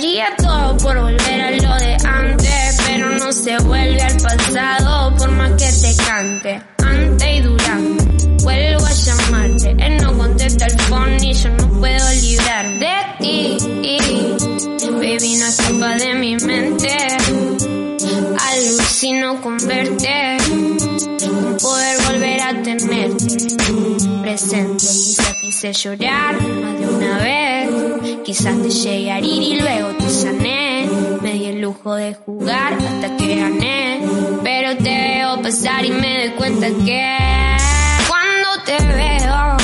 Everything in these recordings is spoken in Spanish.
Daría todo por volver a lo de antes, pero no se vuelve al pasado por más que te cante. Antes y durante, vuelvo a llamarte, él no contesta el phone y yo no puedo librar de ti. Baby, no escapa de mi mente. Alucino con verte, con poder volver a tenerte presente. Quizás quise llorar más de una vez, quizás te a herir y luego te sané. Me di el lujo de jugar hasta que gané, pero te veo pasar y me doy cuenta que cuando te veo,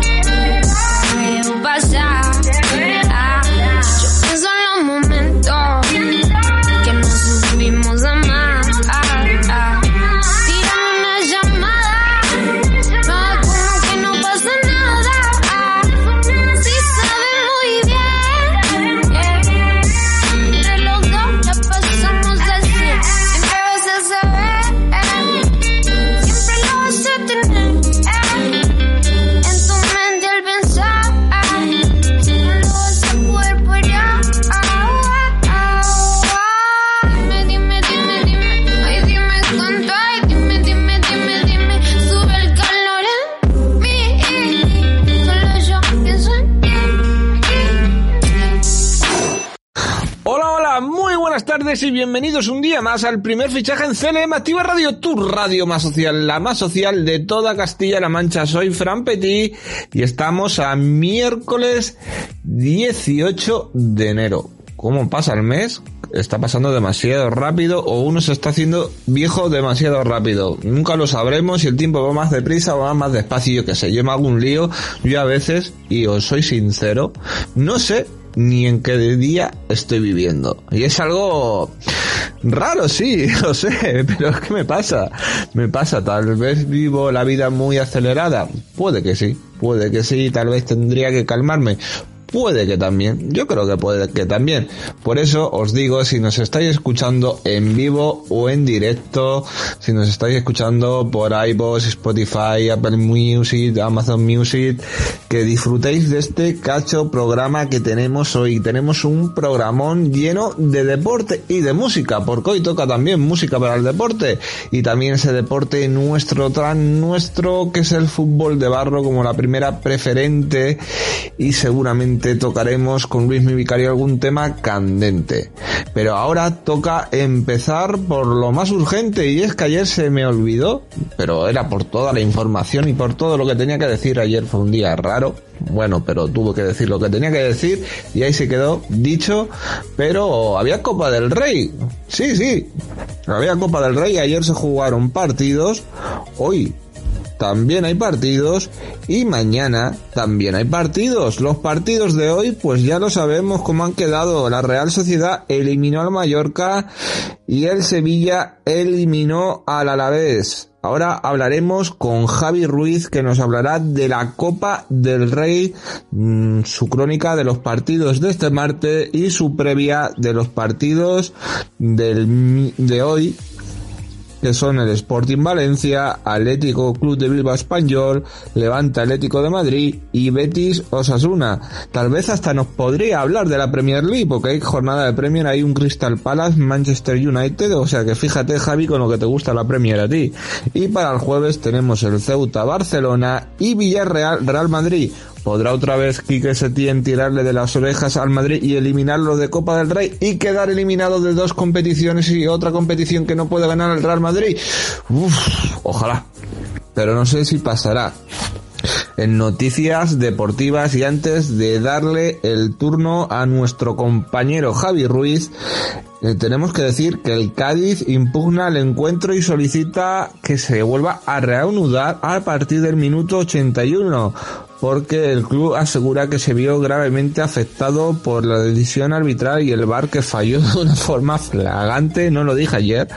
te veo pasar. Bienvenidos un día más al primer fichaje en CLM Activa Radio, tu radio más social, la más social de toda Castilla-La Mancha. Soy Fran Petit y estamos a miércoles 18 de enero. ¿Cómo pasa el mes? Está pasando demasiado rápido o uno se está haciendo viejo demasiado rápido. Nunca lo sabremos si el tiempo va más deprisa o va más despacio. Yo que sé, yo me hago un lío. Yo a veces, y os soy sincero, no sé ni en qué día estoy viviendo. Y es algo raro, sí, lo sé, pero ¿qué me pasa? Me pasa, tal vez vivo la vida muy acelerada. Puede que sí, puede que sí, tal vez tendría que calmarme. Puede que también, yo creo que puede que también. Por eso os digo, si nos estáis escuchando en vivo o en directo, si nos estáis escuchando por iVoox, Spotify, Apple Music, Amazon Music, que disfrutéis de este cacho programa que tenemos hoy. Tenemos un programón lleno de deporte y de música, porque hoy toca también música para el deporte y también ese deporte nuestro, tan nuestro, que es el fútbol de barro como la primera preferente y seguramente tocaremos con Luis Mi Vicario algún tema candente. Pero ahora toca empezar por lo más urgente y es que ayer se me olvidó, pero era por toda la información y por todo lo que tenía que decir. Ayer fue un día raro, bueno, pero tuvo que decir lo que tenía que decir y ahí se quedó dicho, pero había Copa del Rey. Sí, sí, había Copa del Rey, ayer se jugaron partidos, hoy también hay partidos y mañana también hay partidos. Los partidos de hoy pues ya lo sabemos cómo han quedado. La Real Sociedad eliminó al Mallorca y el Sevilla eliminó al Alavés. Ahora hablaremos con Javi Ruiz que nos hablará de la Copa del Rey, mm, su crónica de los partidos de este martes y su previa de los partidos del, de hoy que son el Sporting Valencia, Atlético Club de Bilbao Español, Levante Atlético de Madrid y Betis Osasuna. Tal vez hasta nos podría hablar de la Premier League, porque hay jornada de Premier, hay un Crystal Palace, Manchester United, o sea que fíjate Javi con lo que te gusta la Premier a ti. Y para el jueves tenemos el Ceuta Barcelona y Villarreal Real Madrid. ¿Podrá otra vez Quique Setién tirarle de las orejas al Madrid y eliminarlo de Copa del Rey y quedar eliminado de dos competiciones y otra competición que no puede ganar el Real Madrid? Uf, ojalá. Pero no sé si pasará en noticias deportivas y antes de darle el turno a nuestro compañero Javi Ruiz, eh, tenemos que decir que el Cádiz impugna el encuentro y solicita que se vuelva a reanudar a partir del minuto 81 porque el club asegura que se vio gravemente afectado por la decisión arbitral y el VAR que falló de una forma flagante, no lo dije ayer,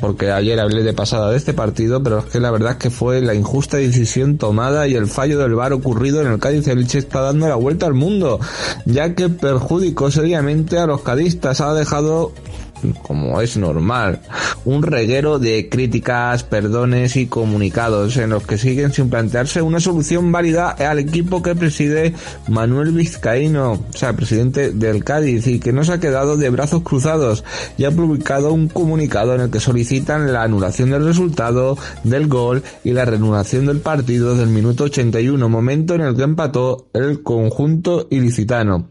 porque ayer hablé de pasada de este partido, pero es que la verdad es que fue la injusta decisión tomada y el fallo del VAR ocurrido en el Cádiz Elche está dando la vuelta al mundo, ya que perjudicó seriamente a los cadistas, ha dejado como es normal, un reguero de críticas, perdones y comunicados en los que siguen sin plantearse una solución válida al equipo que preside Manuel Vizcaíno, o sea, presidente del Cádiz, y que no se ha quedado de brazos cruzados y ha publicado un comunicado en el que solicitan la anulación del resultado del gol y la reanudación del partido del minuto 81, momento en el que empató el conjunto ilicitano.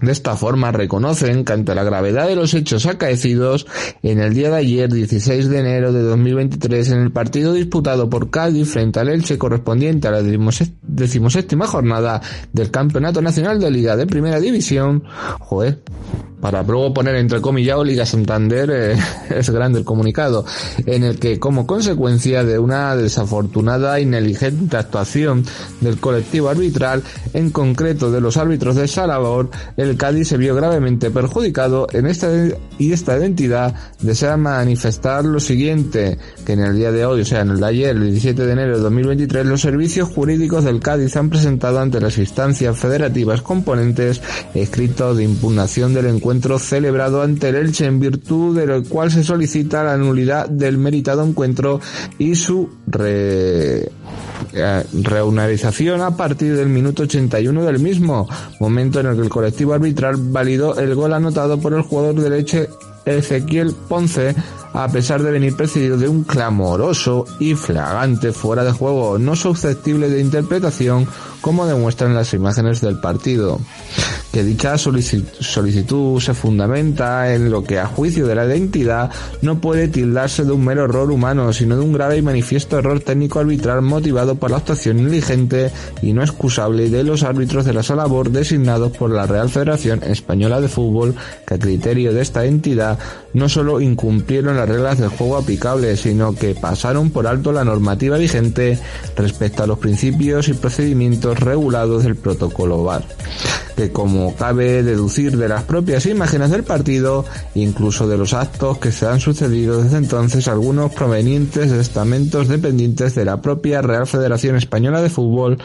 De esta forma reconocen que ante la gravedad de los hechos acaecidos en el día de ayer 16 de enero de 2023 en el partido disputado por Cádiz frente al Elche correspondiente a la decimoséptima jornada del Campeonato Nacional de Liga de Primera División, para luego poner entre comillas Liga Santander eh, es grande el comunicado, en el que como consecuencia de una desafortunada y negligente actuación del colectivo arbitral, en concreto de los árbitros de Salabor, el Cádiz se vio gravemente perjudicado en esta y esta identidad desea manifestar lo siguiente, que en el día de hoy, o sea, en el de ayer, el 17 de enero de 2023, los servicios jurídicos del Cádiz han presentado ante las instancias federativas componentes escritos de impugnación del encuentro encuentro celebrado ante el Elche en virtud de lo cual se solicita la nulidad del meritado encuentro y su re eh, reunarización a partir del minuto 81 del mismo, momento en el que el colectivo arbitral validó el gol anotado por el jugador de Leche Ezequiel Ponce a pesar de venir precedido de un clamoroso y flagante fuera de juego no susceptible de interpretación como demuestran las imágenes del partido. Que dicha solicitud se fundamenta en lo que a juicio de la identidad no puede tildarse de un mero error humano, sino de un grave y manifiesto error técnico arbitral motivado por la actuación negligente y no excusable de los árbitros de la sala BOR designados por la Real Federación Española de Fútbol, que a criterio de esta entidad no solo incumplieron las reglas del juego aplicables, sino que pasaron por alto la normativa vigente respecto a los principios y procedimientos regulados del protocolo VAR que como cabe deducir de las propias imágenes del partido, incluso de los actos que se han sucedido desde entonces, algunos provenientes de estamentos dependientes de la propia Real Federación Española de Fútbol,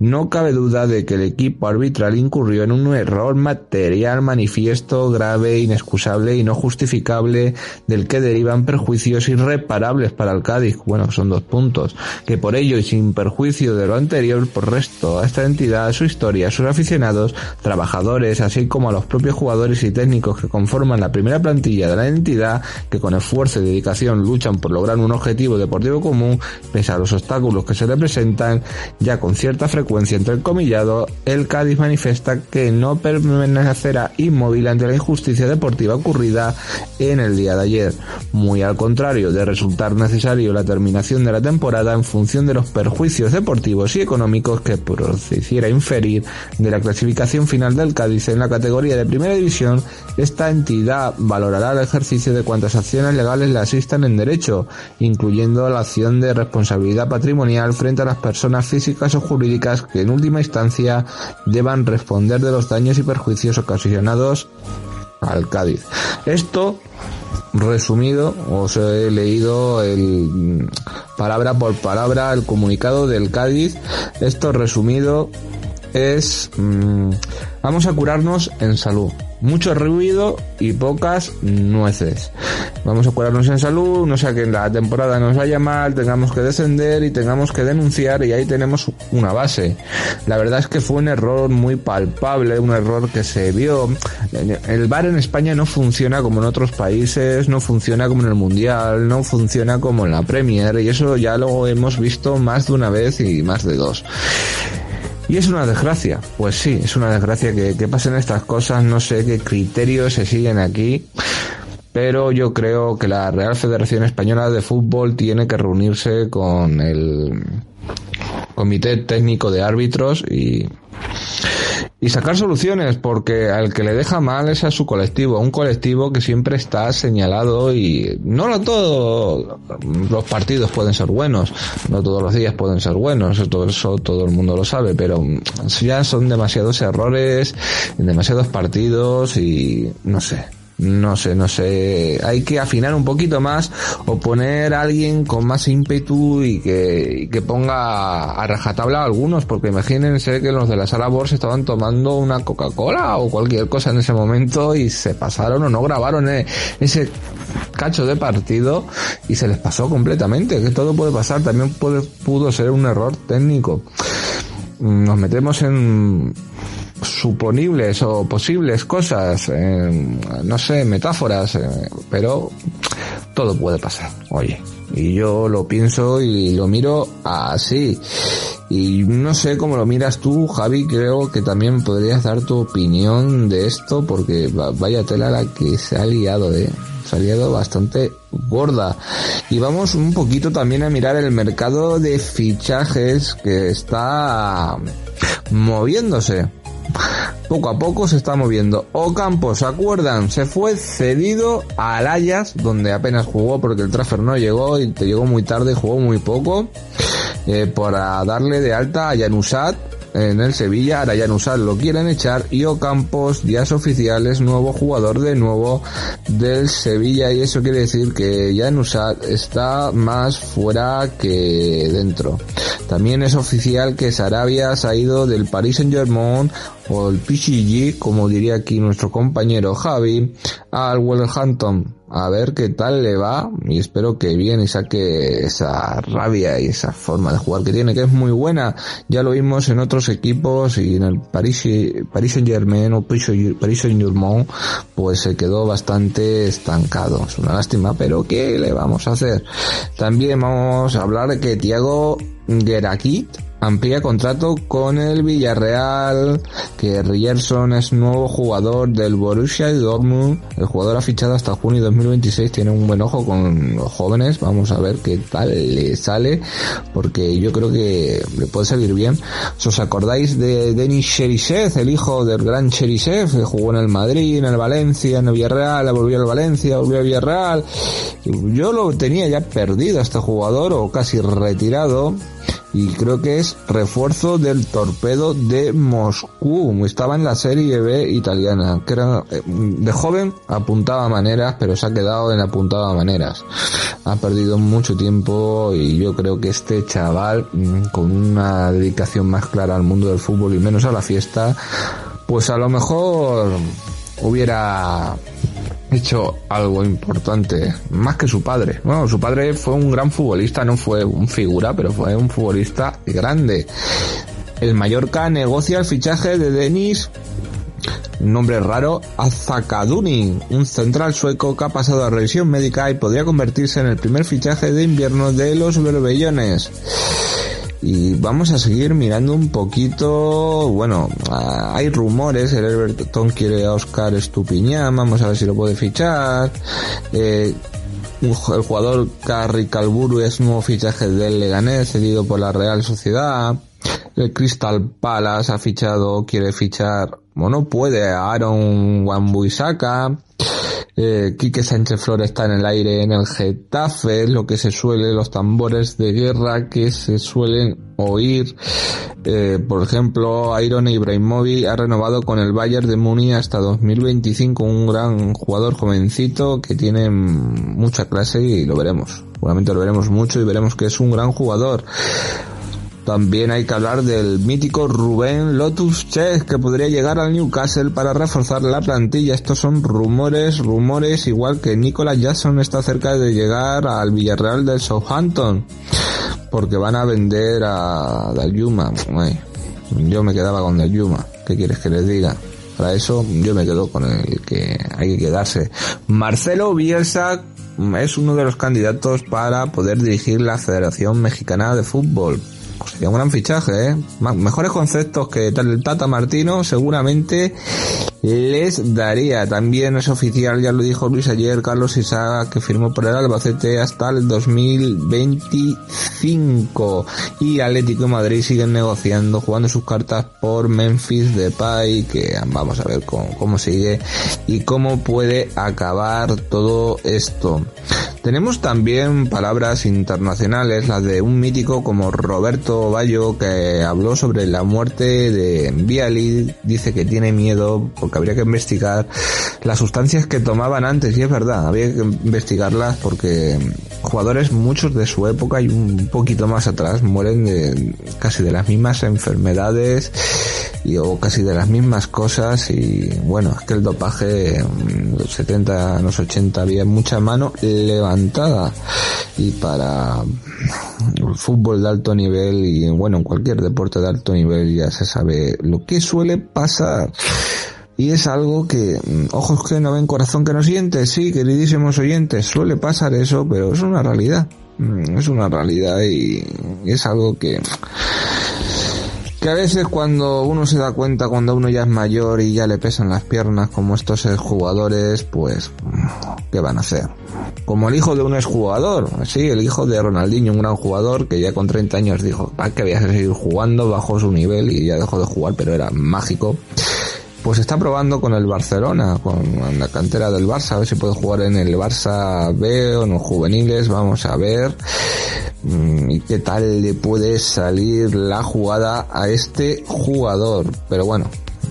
no cabe duda de que el equipo arbitral incurrió en un error material manifiesto, grave, inexcusable y no justificable, del que derivan perjuicios irreparables para el Cádiz, bueno, son dos puntos, que por ello y sin perjuicio de lo anterior, por resto a esta entidad, a su historia, a sus aficionados, trabajadores, así como a los propios jugadores y técnicos que conforman la primera plantilla de la entidad, que con esfuerzo y dedicación luchan por lograr un objetivo deportivo común, pese a los obstáculos que se le presentan, ya con cierta frecuencia entre el comillado, el Cádiz manifiesta que no permanecerá inmóvil ante la injusticia deportiva ocurrida en el día de ayer. Muy al contrario de resultar necesario la terminación de la temporada en función de los perjuicios deportivos y económicos que procediera inferir de la clasificación final del Cádiz en la categoría de primera división, esta entidad valorará el ejercicio de cuantas acciones legales le asistan en derecho, incluyendo la acción de responsabilidad patrimonial frente a las personas físicas o jurídicas que en última instancia deban responder de los daños y perjuicios ocasionados al Cádiz. Esto resumido, os he leído el palabra por palabra el comunicado del Cádiz. Esto resumido es mm, vamos a curarnos en salud. Mucho ruido y pocas nueces. Vamos a curarnos en salud, no sea que en la temporada nos vaya mal, tengamos que descender y tengamos que denunciar y ahí tenemos una base. La verdad es que fue un error muy palpable, un error que se vio. El bar en España no funciona como en otros países, no funciona como en el Mundial, no funciona como en la Premier y eso ya lo hemos visto más de una vez y más de dos. Y es una desgracia, pues sí, es una desgracia que, que pasen estas cosas, no sé qué criterios se siguen aquí, pero yo creo que la Real Federación Española de Fútbol tiene que reunirse con el Comité Técnico de Árbitros y y sacar soluciones, porque al que le deja mal es a su colectivo, un colectivo que siempre está señalado y no todos los partidos pueden ser buenos, no todos los días pueden ser buenos, todo eso todo el mundo lo sabe, pero ya son demasiados errores demasiados partidos y no sé, no sé, no sé, hay que afinar un poquito más o poner a alguien con más ímpetu y que, que ponga a rajatabla a algunos, porque imagínense que los de la sala Bors estaban tomando una Coca-Cola o cualquier cosa en ese momento y se pasaron o no grabaron eh, ese cacho de partido y se les pasó completamente, que todo puede pasar, también puede, pudo ser un error técnico. Nos metemos en suponibles o posibles cosas, eh, no sé, metáforas, eh, pero todo puede pasar, oye. Y yo lo pienso y lo miro así. Y no sé cómo lo miras tú, Javi, creo que también podrías dar tu opinión de esto, porque vaya tela la que se ha liado, eh. Liado bastante gorda. Y vamos un poquito también a mirar el mercado de fichajes que está moviéndose poco a poco se está moviendo. Ocampo, ¿se acuerdan? Se fue cedido al Ajax, donde apenas jugó porque el transfer no llegó y te llegó muy tarde, jugó muy poco, eh, para darle de alta a Janusat en el Sevilla, ahora Janusat lo quieren echar y Ocampos días oficiales, nuevo jugador de nuevo del Sevilla y eso quiere decir que Janusat está más fuera que dentro. También es oficial que Sarabia se ha ido del Paris Saint Germain o el PSG, como diría aquí nuestro compañero Javi, al Wolverhampton. A ver qué tal le va y espero que bien y saque esa rabia y esa forma de jugar que tiene, que es muy buena. Ya lo vimos en otros equipos y en el Paris, Paris Saint Germain o Paris Saint Germain, pues se quedó bastante estancado. Es una lástima, pero ¿qué le vamos a hacer? También vamos a hablar de que Thiago Gerakit amplía contrato con el Villarreal, que Rierson es nuevo jugador del Borussia Dortmund. El jugador ha fichado hasta junio de 2026, tiene un buen ojo con los jóvenes. Vamos a ver qué tal le sale, porque yo creo que le puede salir bien. ¿Os acordáis de Denis Cherisev, el hijo del gran Cherisev, que jugó en el Madrid, en el Valencia, en el Villarreal, volvió al Valencia, volvió al Villarreal? Yo lo tenía ya perdido este jugador, o casi retirado y creo que es refuerzo del torpedo de Moscú. Estaba en la serie B italiana, que eh, de joven apuntaba maneras, pero se ha quedado en apuntaba maneras. Ha perdido mucho tiempo y yo creo que este chaval mm, con una dedicación más clara al mundo del fútbol y menos a la fiesta, pues a lo mejor hubiera hecho algo importante, más que su padre. Bueno, su padre fue un gran futbolista, no fue un figura, pero fue un futbolista grande. El Mallorca negocia el fichaje de Denis nombre raro, Azakaduni, un central sueco que ha pasado a revisión médica y podría convertirse en el primer fichaje de invierno de los Berbellones y vamos a seguir mirando un poquito, bueno, hay rumores, el Everton quiere a Oscar Estupiñán, vamos a ver si lo puede fichar, eh, el jugador Carri Calburu es nuevo fichaje del Leganés, cedido por la Real Sociedad, El Crystal Palace ha fichado, quiere fichar, o no puede, a Aaron Wan-Bissaka. Eh, Quique Sánchez Flores está en el aire en el Getafe, lo que se suele, los tambores de guerra que se suelen oír. Eh, por ejemplo, Iron Ibrahimovic ha renovado con el Bayern de Muni hasta 2025, un gran jugador jovencito que tiene mucha clase y lo veremos. Seguramente lo veremos mucho y veremos que es un gran jugador. También hay que hablar del mítico Rubén Lotus Chess que podría llegar al Newcastle para reforzar la plantilla. Estos son rumores, rumores, igual que Nicolas Jackson está cerca de llegar al Villarreal del Southampton porque van a vender a Dalyuma. Yo me quedaba con Dalyuma. ¿Qué quieres que les diga? Para eso yo me quedo con el que hay que quedarse. Marcelo Bielsa es uno de los candidatos para poder dirigir la Federación Mexicana de Fútbol. Sería un gran fichaje, ¿eh? Mejores conceptos que el Tata Martino seguramente les daría. También es oficial, ya lo dijo Luis ayer, Carlos Isaga, que firmó por el Albacete hasta el 2025. Y Atlético de Madrid siguen negociando, jugando sus cartas por Memphis Depay, que vamos a ver cómo, cómo sigue y cómo puede acabar todo esto. Tenemos también palabras internacionales, las de un mítico como Roberto Bayo, que habló sobre la muerte de Viali, dice que tiene miedo porque habría que investigar las sustancias que tomaban antes, y es verdad, habría que investigarlas porque jugadores, muchos de su época y un poquito más atrás, mueren de casi de las mismas enfermedades y o casi de las mismas cosas. Y bueno, es que el dopaje en los 70, en los 80 había mucha mano levantada. Y para el fútbol de alto nivel y bueno, en cualquier deporte de alto nivel ya se sabe lo que suele pasar. Y es algo que, ojos que no ven, corazón que no siente, sí, queridísimos oyentes, suele pasar eso, pero es una realidad. Es una realidad y es algo que que a veces cuando uno se da cuenta, cuando uno ya es mayor y ya le pesan las piernas como estos jugadores, pues, ¿qué van a hacer? Como el hijo de un exjugador, sí, el hijo de Ronaldinho, un gran jugador que ya con 30 años dijo, ¿para qué voy a seguir jugando? Bajó su nivel y ya dejó de jugar, pero era mágico. Pues está probando con el Barcelona, con la cantera del Barça, a ver si puede jugar en el Barça B o en los juveniles, vamos a ver. Mm, y qué tal le puede salir la jugada a este jugador. Pero bueno,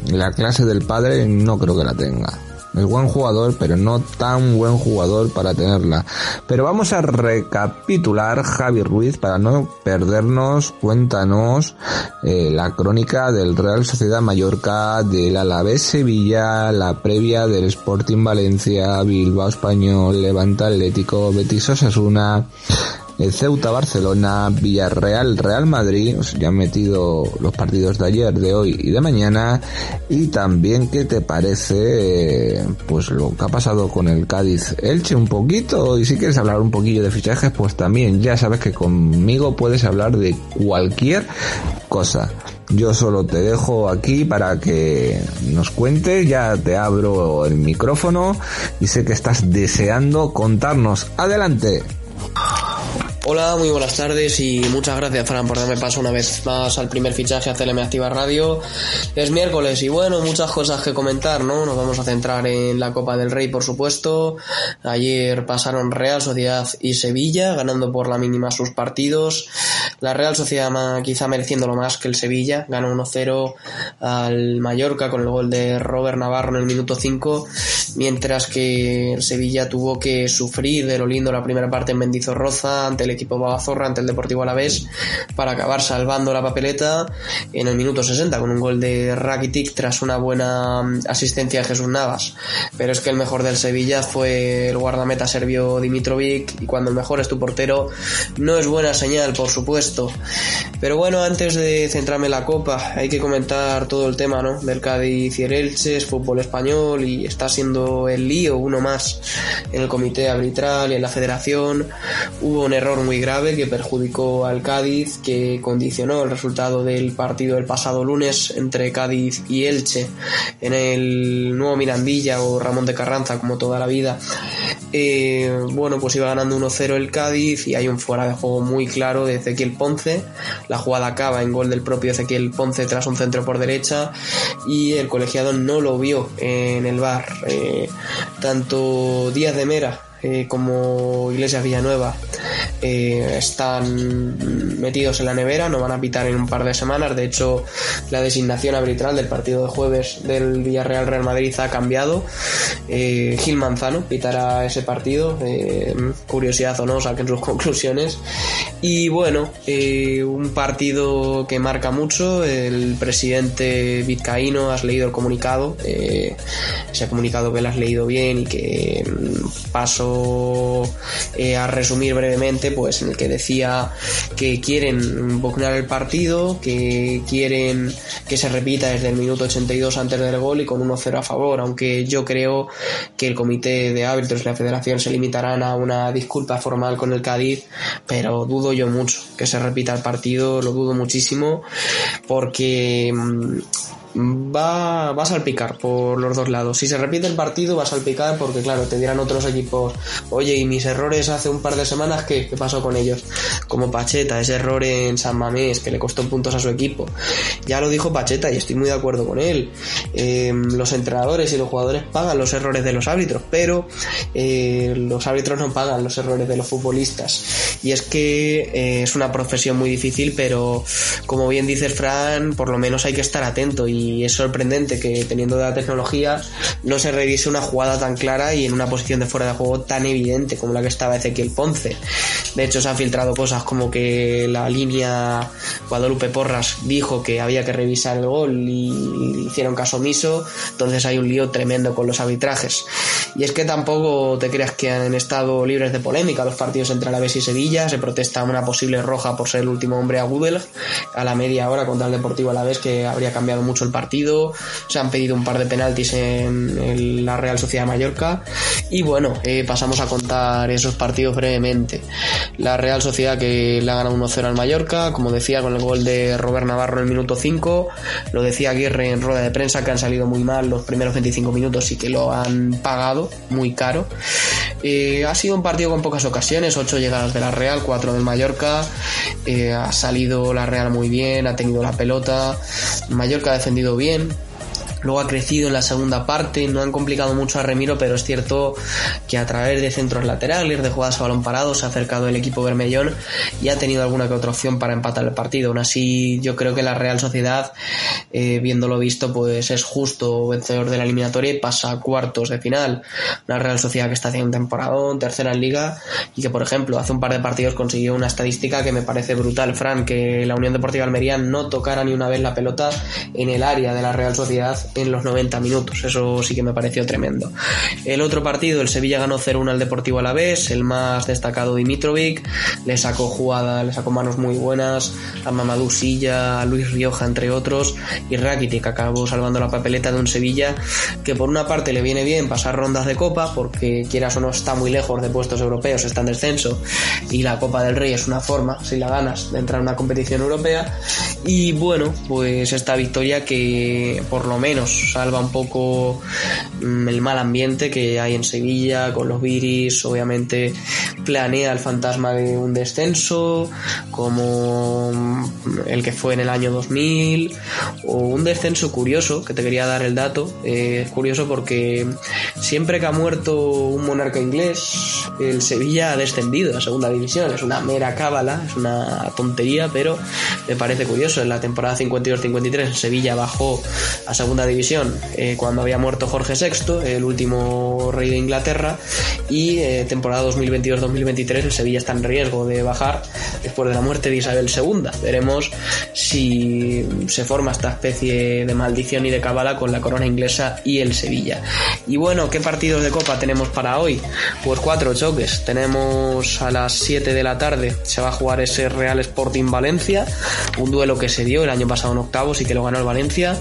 la clase del padre no creo que la tenga. Es buen jugador, pero no tan buen jugador para tenerla. Pero vamos a recapitular, Javi Ruiz, para no perdernos, cuéntanos eh, la crónica del Real Sociedad Mallorca, del Alavés Sevilla, la previa del Sporting Valencia, Bilbao Español, Levanta Atlético, Betis Osasuna, el Ceuta Barcelona, Villarreal Real Madrid, ya han metido los partidos de ayer, de hoy y de mañana, y también qué te parece pues lo que ha pasado con el Cádiz Elche un poquito, y si quieres hablar un poquillo de fichajes, pues también ya sabes que conmigo puedes hablar de cualquier cosa. Yo solo te dejo aquí para que nos cuentes, ya te abro el micrófono y sé que estás deseando contarnos. Adelante. Hola, muy buenas tardes y muchas gracias Fran por darme paso una vez más al primer fichaje a CLM Activa Radio. Es miércoles y bueno, muchas cosas que comentar, ¿no? Nos vamos a centrar en la Copa del Rey, por supuesto. Ayer pasaron Real Sociedad y Sevilla, ganando por la mínima sus partidos. La Real Sociedad quizá mereciéndolo más que el Sevilla, ganó 1-0 al Mallorca con el gol de Robert Navarro en el minuto 5, mientras que el Sevilla tuvo que sufrir de lo lindo la primera parte en Mendizorroza ante el equipo Babazorra ante el Deportivo Alavés para acabar salvando la papeleta en el minuto 60 con un gol de Rakitic tras una buena mm, asistencia de Jesús Navas. Pero es que el mejor del Sevilla fue el guardameta serbio Dimitrovic y cuando el mejor es tu portero no es buena señal, por supuesto. Pero bueno, antes de centrarme en la Copa, hay que comentar todo el tema, ¿no? Del Cádiz y el Elche, fútbol español y está siendo el lío uno más en el comité arbitral y en la federación. Hubo un error muy grave que perjudicó al Cádiz, que condicionó el resultado del partido del pasado lunes entre Cádiz y Elche en el nuevo Mirandilla o Ramón de Carranza, como toda la vida. Eh, bueno, pues iba ganando 1-0 el Cádiz y hay un fuera de juego muy claro de Ezequiel Ponce. La jugada acaba en gol del propio Ezequiel Ponce tras un centro por derecha y el colegiado no lo vio en el bar. Eh, tanto Díaz de Mera eh, como Iglesias Villanueva eh, están metidos en la nevera, no van a pitar en un par de semanas. De hecho, la designación arbitral del partido de jueves del Villarreal Real Madrid ha cambiado. Eh, Gil Manzano pitará ese partido. curiosidad o no, saquen sus conclusiones. Y bueno, un partido que marca mucho. El presidente vizcaíno, has leído el comunicado. ese comunicado que lo has leído bien y que mm, eh, a resumir brevemente, pues en el que decía que quieren impugnar el partido, que quieren que se repita desde el minuto 82 antes del gol y con 1-0 a favor, aunque yo creo que el comité de árbitros y la federación se limitarán a una disculpa formal con el Cádiz, pero dudo yo mucho que se repita el partido, lo dudo muchísimo, porque mm, va, va a salpicar por los dos lados. Si se repite el partido, va a salpicar porque, claro, te dirán otros equipos, oye, y mis errores hace un par de semanas, ¿qué, qué pasó con ellos? Como Pacheta, ese error en San Mamés que le costó puntos a su equipo. Ya lo dijo Pacheta y estoy muy de acuerdo con él. Em, los entrenadores y los jugadores pagan los errores de los árbitros, pero eh, los árbitros no pagan los errores de los futbolistas. Y es que eh, es una profesión muy difícil, pero como bien dice Fran, por lo menos hay que estar atento y y es sorprendente que teniendo la tecnología no se revise una jugada tan clara y en una posición de fuera de juego tan evidente como la que estaba Ezequiel Ponce. De hecho, se han filtrado cosas como que la línea Guadalupe Porras dijo que había que revisar el gol y hicieron caso omiso, entonces hay un lío tremendo con los arbitrajes. Y es que tampoco te creas que han estado libres de polémica los partidos entre Alavés y Sevilla, se protesta una posible roja por ser el último hombre a Google a la media hora contra el Deportivo Alavés que habría cambiado mucho el partido, se han pedido un par de penaltis en, la Real Sociedad Mallorca y bueno, eh, pasamos a contar esos partidos brevemente. La Real Sociedad que le ha ganado 1-0 al Mallorca, como decía, con el gol de Robert Navarro en el minuto 5, lo decía Aguirre en rueda de prensa que han salido muy mal los primeros 25 minutos y que lo han pagado muy caro. Eh, ha sido un partido con pocas ocasiones, 8 llegadas de la Real, 4 del Mallorca, eh, ha salido la Real muy bien, ha tenido la pelota, Mallorca ha defendido bien, Luego ha crecido en la segunda parte, no han complicado mucho a Remiro, pero es cierto que a través de centros laterales, de jugadas a balón parado, se ha acercado el equipo Bermellón y ha tenido alguna que otra opción para empatar el partido. Aún así, yo creo que la Real Sociedad, eh, viéndolo visto, pues es justo vencedor de la eliminatoria y pasa a cuartos de final. Una Real Sociedad que está haciendo un temporadón, tercera en liga y que, por ejemplo, hace un par de partidos consiguió una estadística que me parece brutal, Fran, que la Unión Deportiva Almería no tocara ni una vez la pelota en el área de la Real Sociedad en los 90 minutos. Eso sí que me pareció tremendo. El otro partido, el Sevilla ganó 0-1 al Deportivo Alavés, el más destacado Dimitrovic, le sacó jugada, le sacó manos muy buenas a Mamadou Silla, a Luis Rioja, entre otros, y Rakitic acabó salvando la papeleta de un Sevilla que por una parte le viene bien pasar rondas de copa, porque quieras o no está muy lejos de puestos europeos, está en descenso, y la Copa del Rey es una forma, si la ganas, de entrar a una competición europea, y bueno, pues esta victoria que por lo menos salva un poco mm, el mal ambiente que hay en Sevilla con los Viris, obviamente planea el fantasma de un descenso como mm, el que fue en el año 2000 o un descenso curioso, que te quería dar el dato, eh, es curioso porque siempre que ha muerto un monarca inglés, el Sevilla ha descendido a segunda división, es una mera cábala, es una tontería, pero me parece curioso, en la temporada 52-53 el Sevilla bajó a segunda división eh, cuando había muerto Jorge VI, el último rey de Inglaterra, y eh, temporada 2022-2023 el Sevilla está en riesgo de bajar después de la muerte de Isabel II. Veremos si se forma esta especie de maldición y de cabala con la corona inglesa y el Sevilla. Y bueno, ¿qué partidos de copa tenemos para hoy? Pues cuatro choques. Tenemos a las 7 de la tarde, se va a jugar ese Real Sporting Valencia, un duelo que se dio el año pasado en octavos y que lo ganó el Valencia.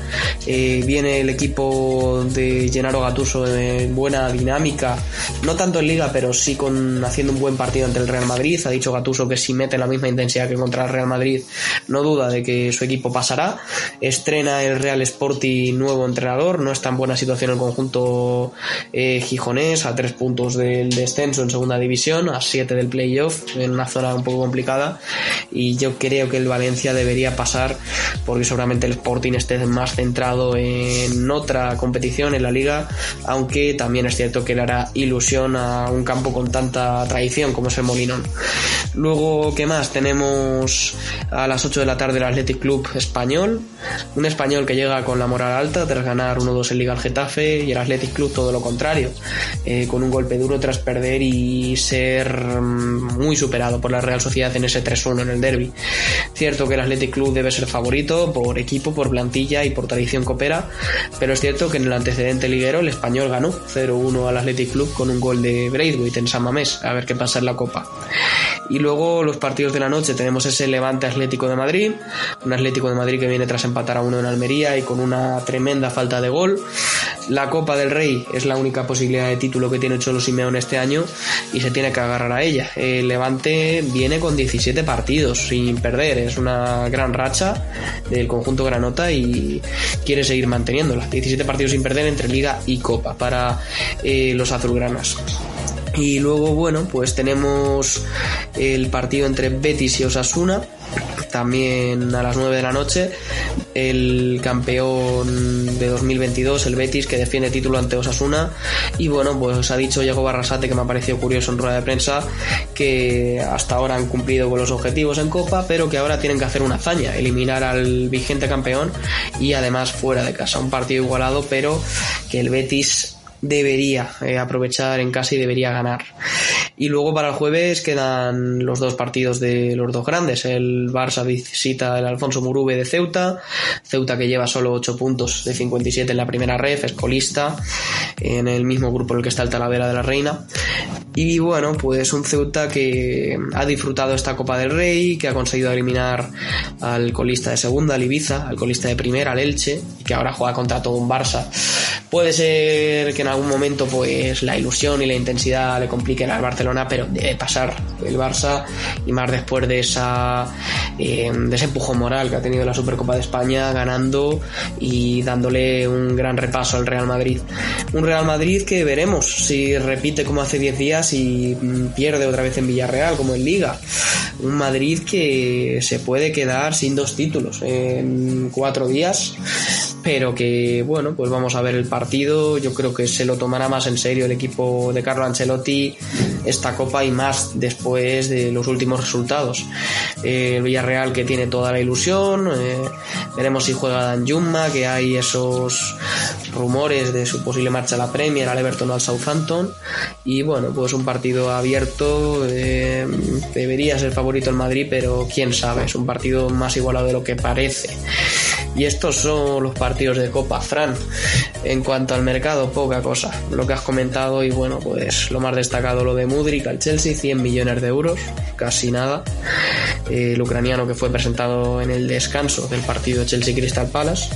Eh, viene el equipo de Gennaro Gatuso en buena dinámica, no tanto en liga, pero sí con haciendo un buen partido ante el Real Madrid. Ha dicho Gatuso que si mete la misma intensidad que contra el Real Madrid, no duda de que su equipo pasará. Estrena el Real Sporting nuevo entrenador, no está en buena situación el conjunto eh, gijonés, a tres puntos del descenso en segunda división, a siete del playoff, en una zona un poco complicada. Y yo creo que el Valencia debería pasar porque seguramente el Sporting esté más centrado en otra competición en la liga, aunque también es cierto que le hará ilusión a un campo con tanta tradición como es el Molinón. Luego, ¿qué más? Tenemos a las 8 de la tarde el Athletic Club Español, un español que llega con la moral alta tras ganar 1-2 en Liga al Getafe y el Athletic Club todo lo contrario, eh, con un golpe duro tras perder y ser mm, muy superado por la Real Sociedad en ese 3-1 en el derby. Cierto que el Athletic Club debe ser favorito por equipo, por plantilla y por tradición coopera, pero es cierto que en el antecedente liguero el español ganó 0-1 al Athletic Club con un gol de Braithwaite en San Mamés, a ver qué pasa en la Copa. Y luego los partidos de la noche tenemos ese Levante Atlético de Madrid, un Atlético de Madrid que viene tras empatar a uno en Almería y con una tremenda falta de gol. La Copa del Rey es la única posibilidad de título que tiene Cholo Simeone este año y se tiene que agarrar a ella. El Levante viene con 17 partidos sin perder, es una gran racha del conjunto Granota y quiere seguir manteniéndola. 17 partidos sin perder entre Liga y Copa para eh, los azulgranas. Y luego, bueno, pues tenemos el partido entre Betis y Osasuna, también a las 9 de la noche. El campeón de 2022, el Betis, que defiende título ante Osasuna. Y bueno, pues ha dicho Diego Barrasate, que me ha parecido curioso en rueda de prensa, que hasta ahora han cumplido con los objetivos en Copa, pero que ahora tienen que hacer una hazaña, eliminar al vigente campeón y además fuera de casa. Un partido igualado, pero que el Betis debería eh, aprovechar en casa y debería ganar. Y luego para el jueves quedan los dos partidos de los dos grandes. El Barça visita el Alfonso Murube de Ceuta. Ceuta que lleva solo 8 puntos de 57 en la primera ref, es colista en el mismo grupo en el que está el Talavera de la Reina. Y bueno, pues un Ceuta que ha disfrutado esta Copa del Rey, que ha conseguido eliminar al colista de segunda, al Ibiza, al colista de primera, al Elche, y que ahora juega contra todo un Barça. Puede ser que en algún momento pues la ilusión y la intensidad le compliquen al Barcelona, pero debe pasar el Barça y más después de esa eh, de ese empujón moral que ha tenido la Supercopa de España ganando y dándole un gran repaso al Real Madrid. Un Real Madrid que veremos si repite como hace 10 días y pierde otra vez en Villarreal como en Liga. Un Madrid que se puede quedar sin dos títulos en cuatro días, pero que bueno, pues vamos a ver el partido. Yo creo que se lo tomará más en serio el equipo de Carlo Ancelotti esta copa y más después de los últimos resultados. Eh, el Villarreal que tiene toda la ilusión, eh, veremos si juega Dan Jumma, que hay esos rumores de su posible marcha a la Premier, al Everton o al Southampton. Y bueno, pues un partido abierto, eh, debería ser favorito el Madrid, pero quién sabe, es un partido más igualado de lo que parece. Y estos son los partidos de Copa, Fran. En cuanto al mercado, poca cosa. Lo que has comentado y bueno, pues lo más destacado lo de Mudrik al Chelsea, 100 millones de euros, casi nada. Eh, el ucraniano que fue presentado en el descanso del partido Chelsea Crystal Palace.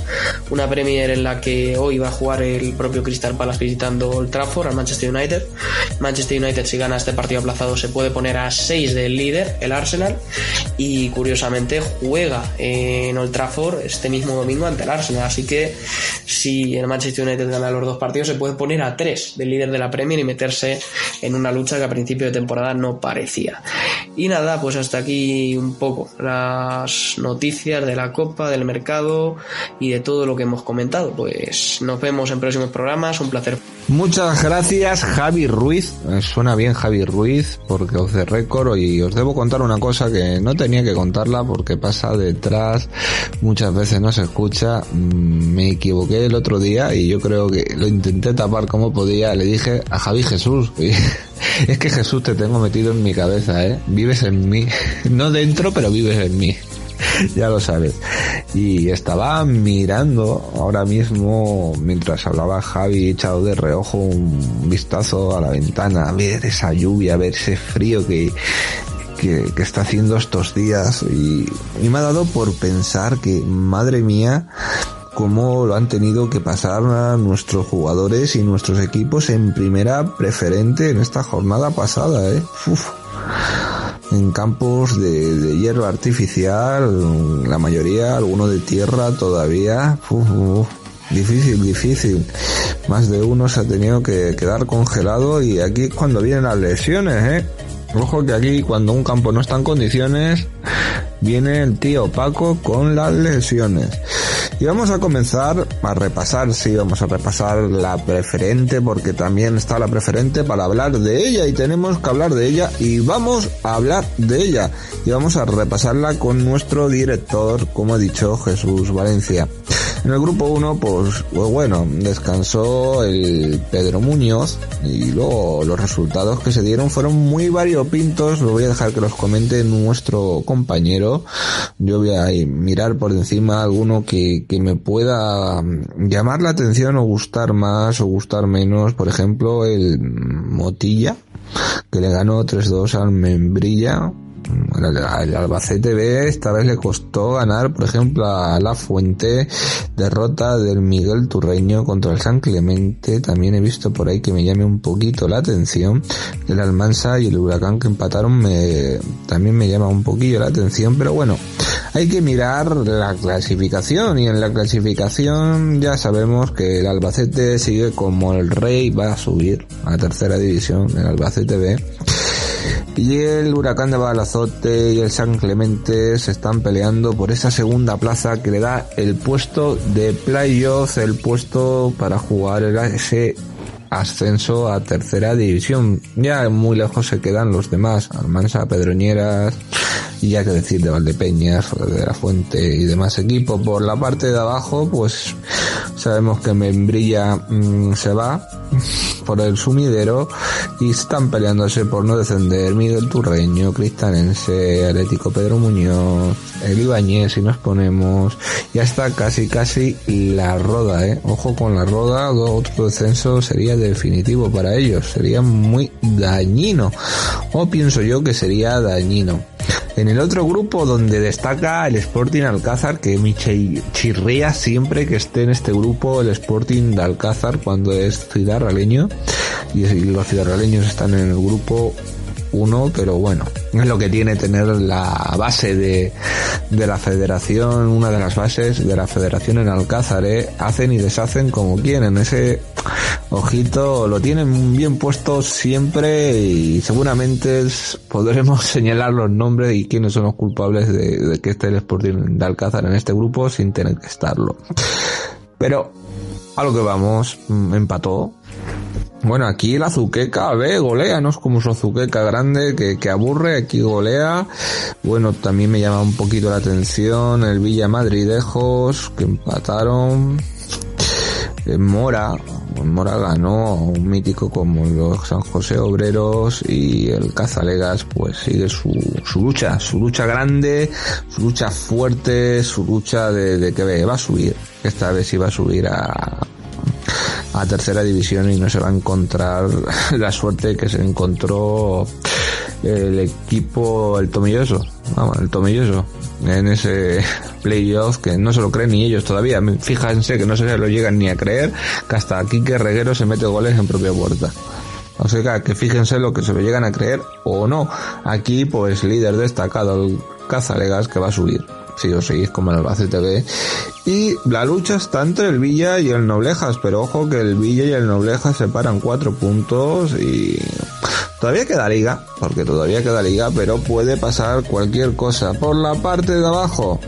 Una Premier en la que hoy va a jugar el propio Crystal Palace visitando Old Trafford al Manchester United. Manchester United si gana este partido aplazado se puede poner a 6 del líder, el Arsenal. Y curiosamente juega en Old Trafford este mismo domingo ante el Arsenal. Así que si el Manchester United gana los dos partidos, se puede poner a 3 del líder de la Premier y meterse en una lucha que a principio de temporada no parecía. Y nada, pues hasta aquí un poco las noticias de la Copa, del mercado y de todo lo que hemos comentado. Pues nos vemos en próximos programas. Un placer. Muchas gracias Javi Ruiz. Eh, Suena bien Javi Ruiz porque os de récord y os debo contar una cosa que no tenía que contarla porque pasa detrás, muchas veces se escucha. Mm, Me equivoqué el otro día y yo creo que lo intenté tapar como podía. Le dije a Javi Jesús. Es que Jesús te tengo metido en mi cabeza, ¿eh? Vives en mí. No dentro, pero vives en mí. ya lo sabes. Y estaba mirando ahora mismo, mientras hablaba Javi, echado de reojo un vistazo a la ventana, a ver esa lluvia, a ver ese frío que, que, está haciendo estos días. Y, y me ha dado por pensar que, madre mía, cómo lo han tenido que pasar a nuestros jugadores y nuestros equipos en primera preferente en esta jornada pasada, ¿eh? En campos de, de, hierba artificial, la mayoría, alguno de tierra todavía. Difícil, difícil. Más de uno se ha tenido que quedar congelado y aquí es cuando vienen las lesiones, ¿eh? Ojo que aquí cuando un campo no está en condiciones, viene el tío Paco con las lesiones. Y vamos a comenzar a repasar, sí, vamos a repasar la preferente porque también está la preferente para hablar de ella y tenemos que hablar de ella y vamos a hablar de ella y vamos a repasarla con nuestro director, como ha dicho Jesús Valencia. En el grupo 1, pues, pues, bueno, descansó el Pedro Muñoz y luego los resultados que se dieron fueron muy variopintos. Lo voy a dejar que los comente nuestro compañero. Yo voy a mirar por encima alguno que, que me pueda llamar la atención o gustar más o gustar menos. Por ejemplo, el Motilla, que le ganó 3-2 al Membrilla el Albacete B esta vez le costó ganar, por ejemplo, a La Fuente, derrota del Miguel Turreño contra el San Clemente. También he visto por ahí que me llame un poquito la atención. El Almansa y el Huracán que empataron me, también me llama un poquillo la atención, pero bueno, hay que mirar la clasificación y en la clasificación ya sabemos que el Albacete sigue como el rey, va a subir a tercera división, el Albacete B y el Huracán de Balazote y el San Clemente se están peleando por esa segunda plaza que le da el puesto de playoff, el puesto para jugar ese ascenso a tercera división. Ya muy lejos se quedan los demás, Almansa, Pedroñeras, y ya que decir de Valdepeñas, de la Fuente y demás equipos. Por la parte de abajo, pues sabemos que Membrilla mmm, se va por el sumidero y están peleándose por no descender Miguel Turreño, Cristanense, Atlético Pedro Muñoz, el Ibañez si nos ponemos, ya está casi casi la roda, eh. Ojo con la roda, otro descenso sería definitivo para ellos, sería muy dañino, o pienso yo que sería dañino. En el otro grupo donde destaca el Sporting Alcázar, que me chirría siempre que esté en este grupo el Sporting de Alcázar cuando es ciudad raleño. Y los ciudadraleños están en el grupo uno, pero bueno, es lo que tiene tener la base de, de la federación, una de las bases de la federación en Alcázar, ¿eh? hacen y deshacen como quieren, ese ojito lo tienen bien puesto siempre y seguramente podremos señalar los nombres y quiénes son los culpables de, de que esté el Sporting de Alcázar en este grupo sin tener que estarlo. Pero a lo que vamos, mm, empató, bueno, aquí el Azuqueca, ve, golea, no es como su Azuqueca grande que, que aburre, aquí golea. Bueno, también me llama un poquito la atención el Villa Madridejos, que empataron. En Mora, Mora ganó un mítico como los San José Obreros y el Cazalegas pues sigue su, su lucha, su lucha grande, su lucha fuerte, su lucha de, de que va a subir. Esta vez iba a subir a, a tercera división y no se va a encontrar la suerte que se encontró el equipo, el Tomilloso, vamos, el Tomilloso, en ese playoff que no se lo creen ni ellos todavía. Fíjense que no se lo llegan ni a creer que hasta aquí que Reguero se mete goles en propia puerta. O sea que fíjense lo que se lo llegan a creer o no. Aquí pues líder destacado el Cazalegas que va a subir si os seguís como el Albacete B. Y la lucha está entre el Villa y el Noblejas, pero ojo que el Villa y el Noblejas separan cuatro puntos y todavía queda liga, porque todavía queda liga, pero puede pasar cualquier cosa. Por la parte de abajo,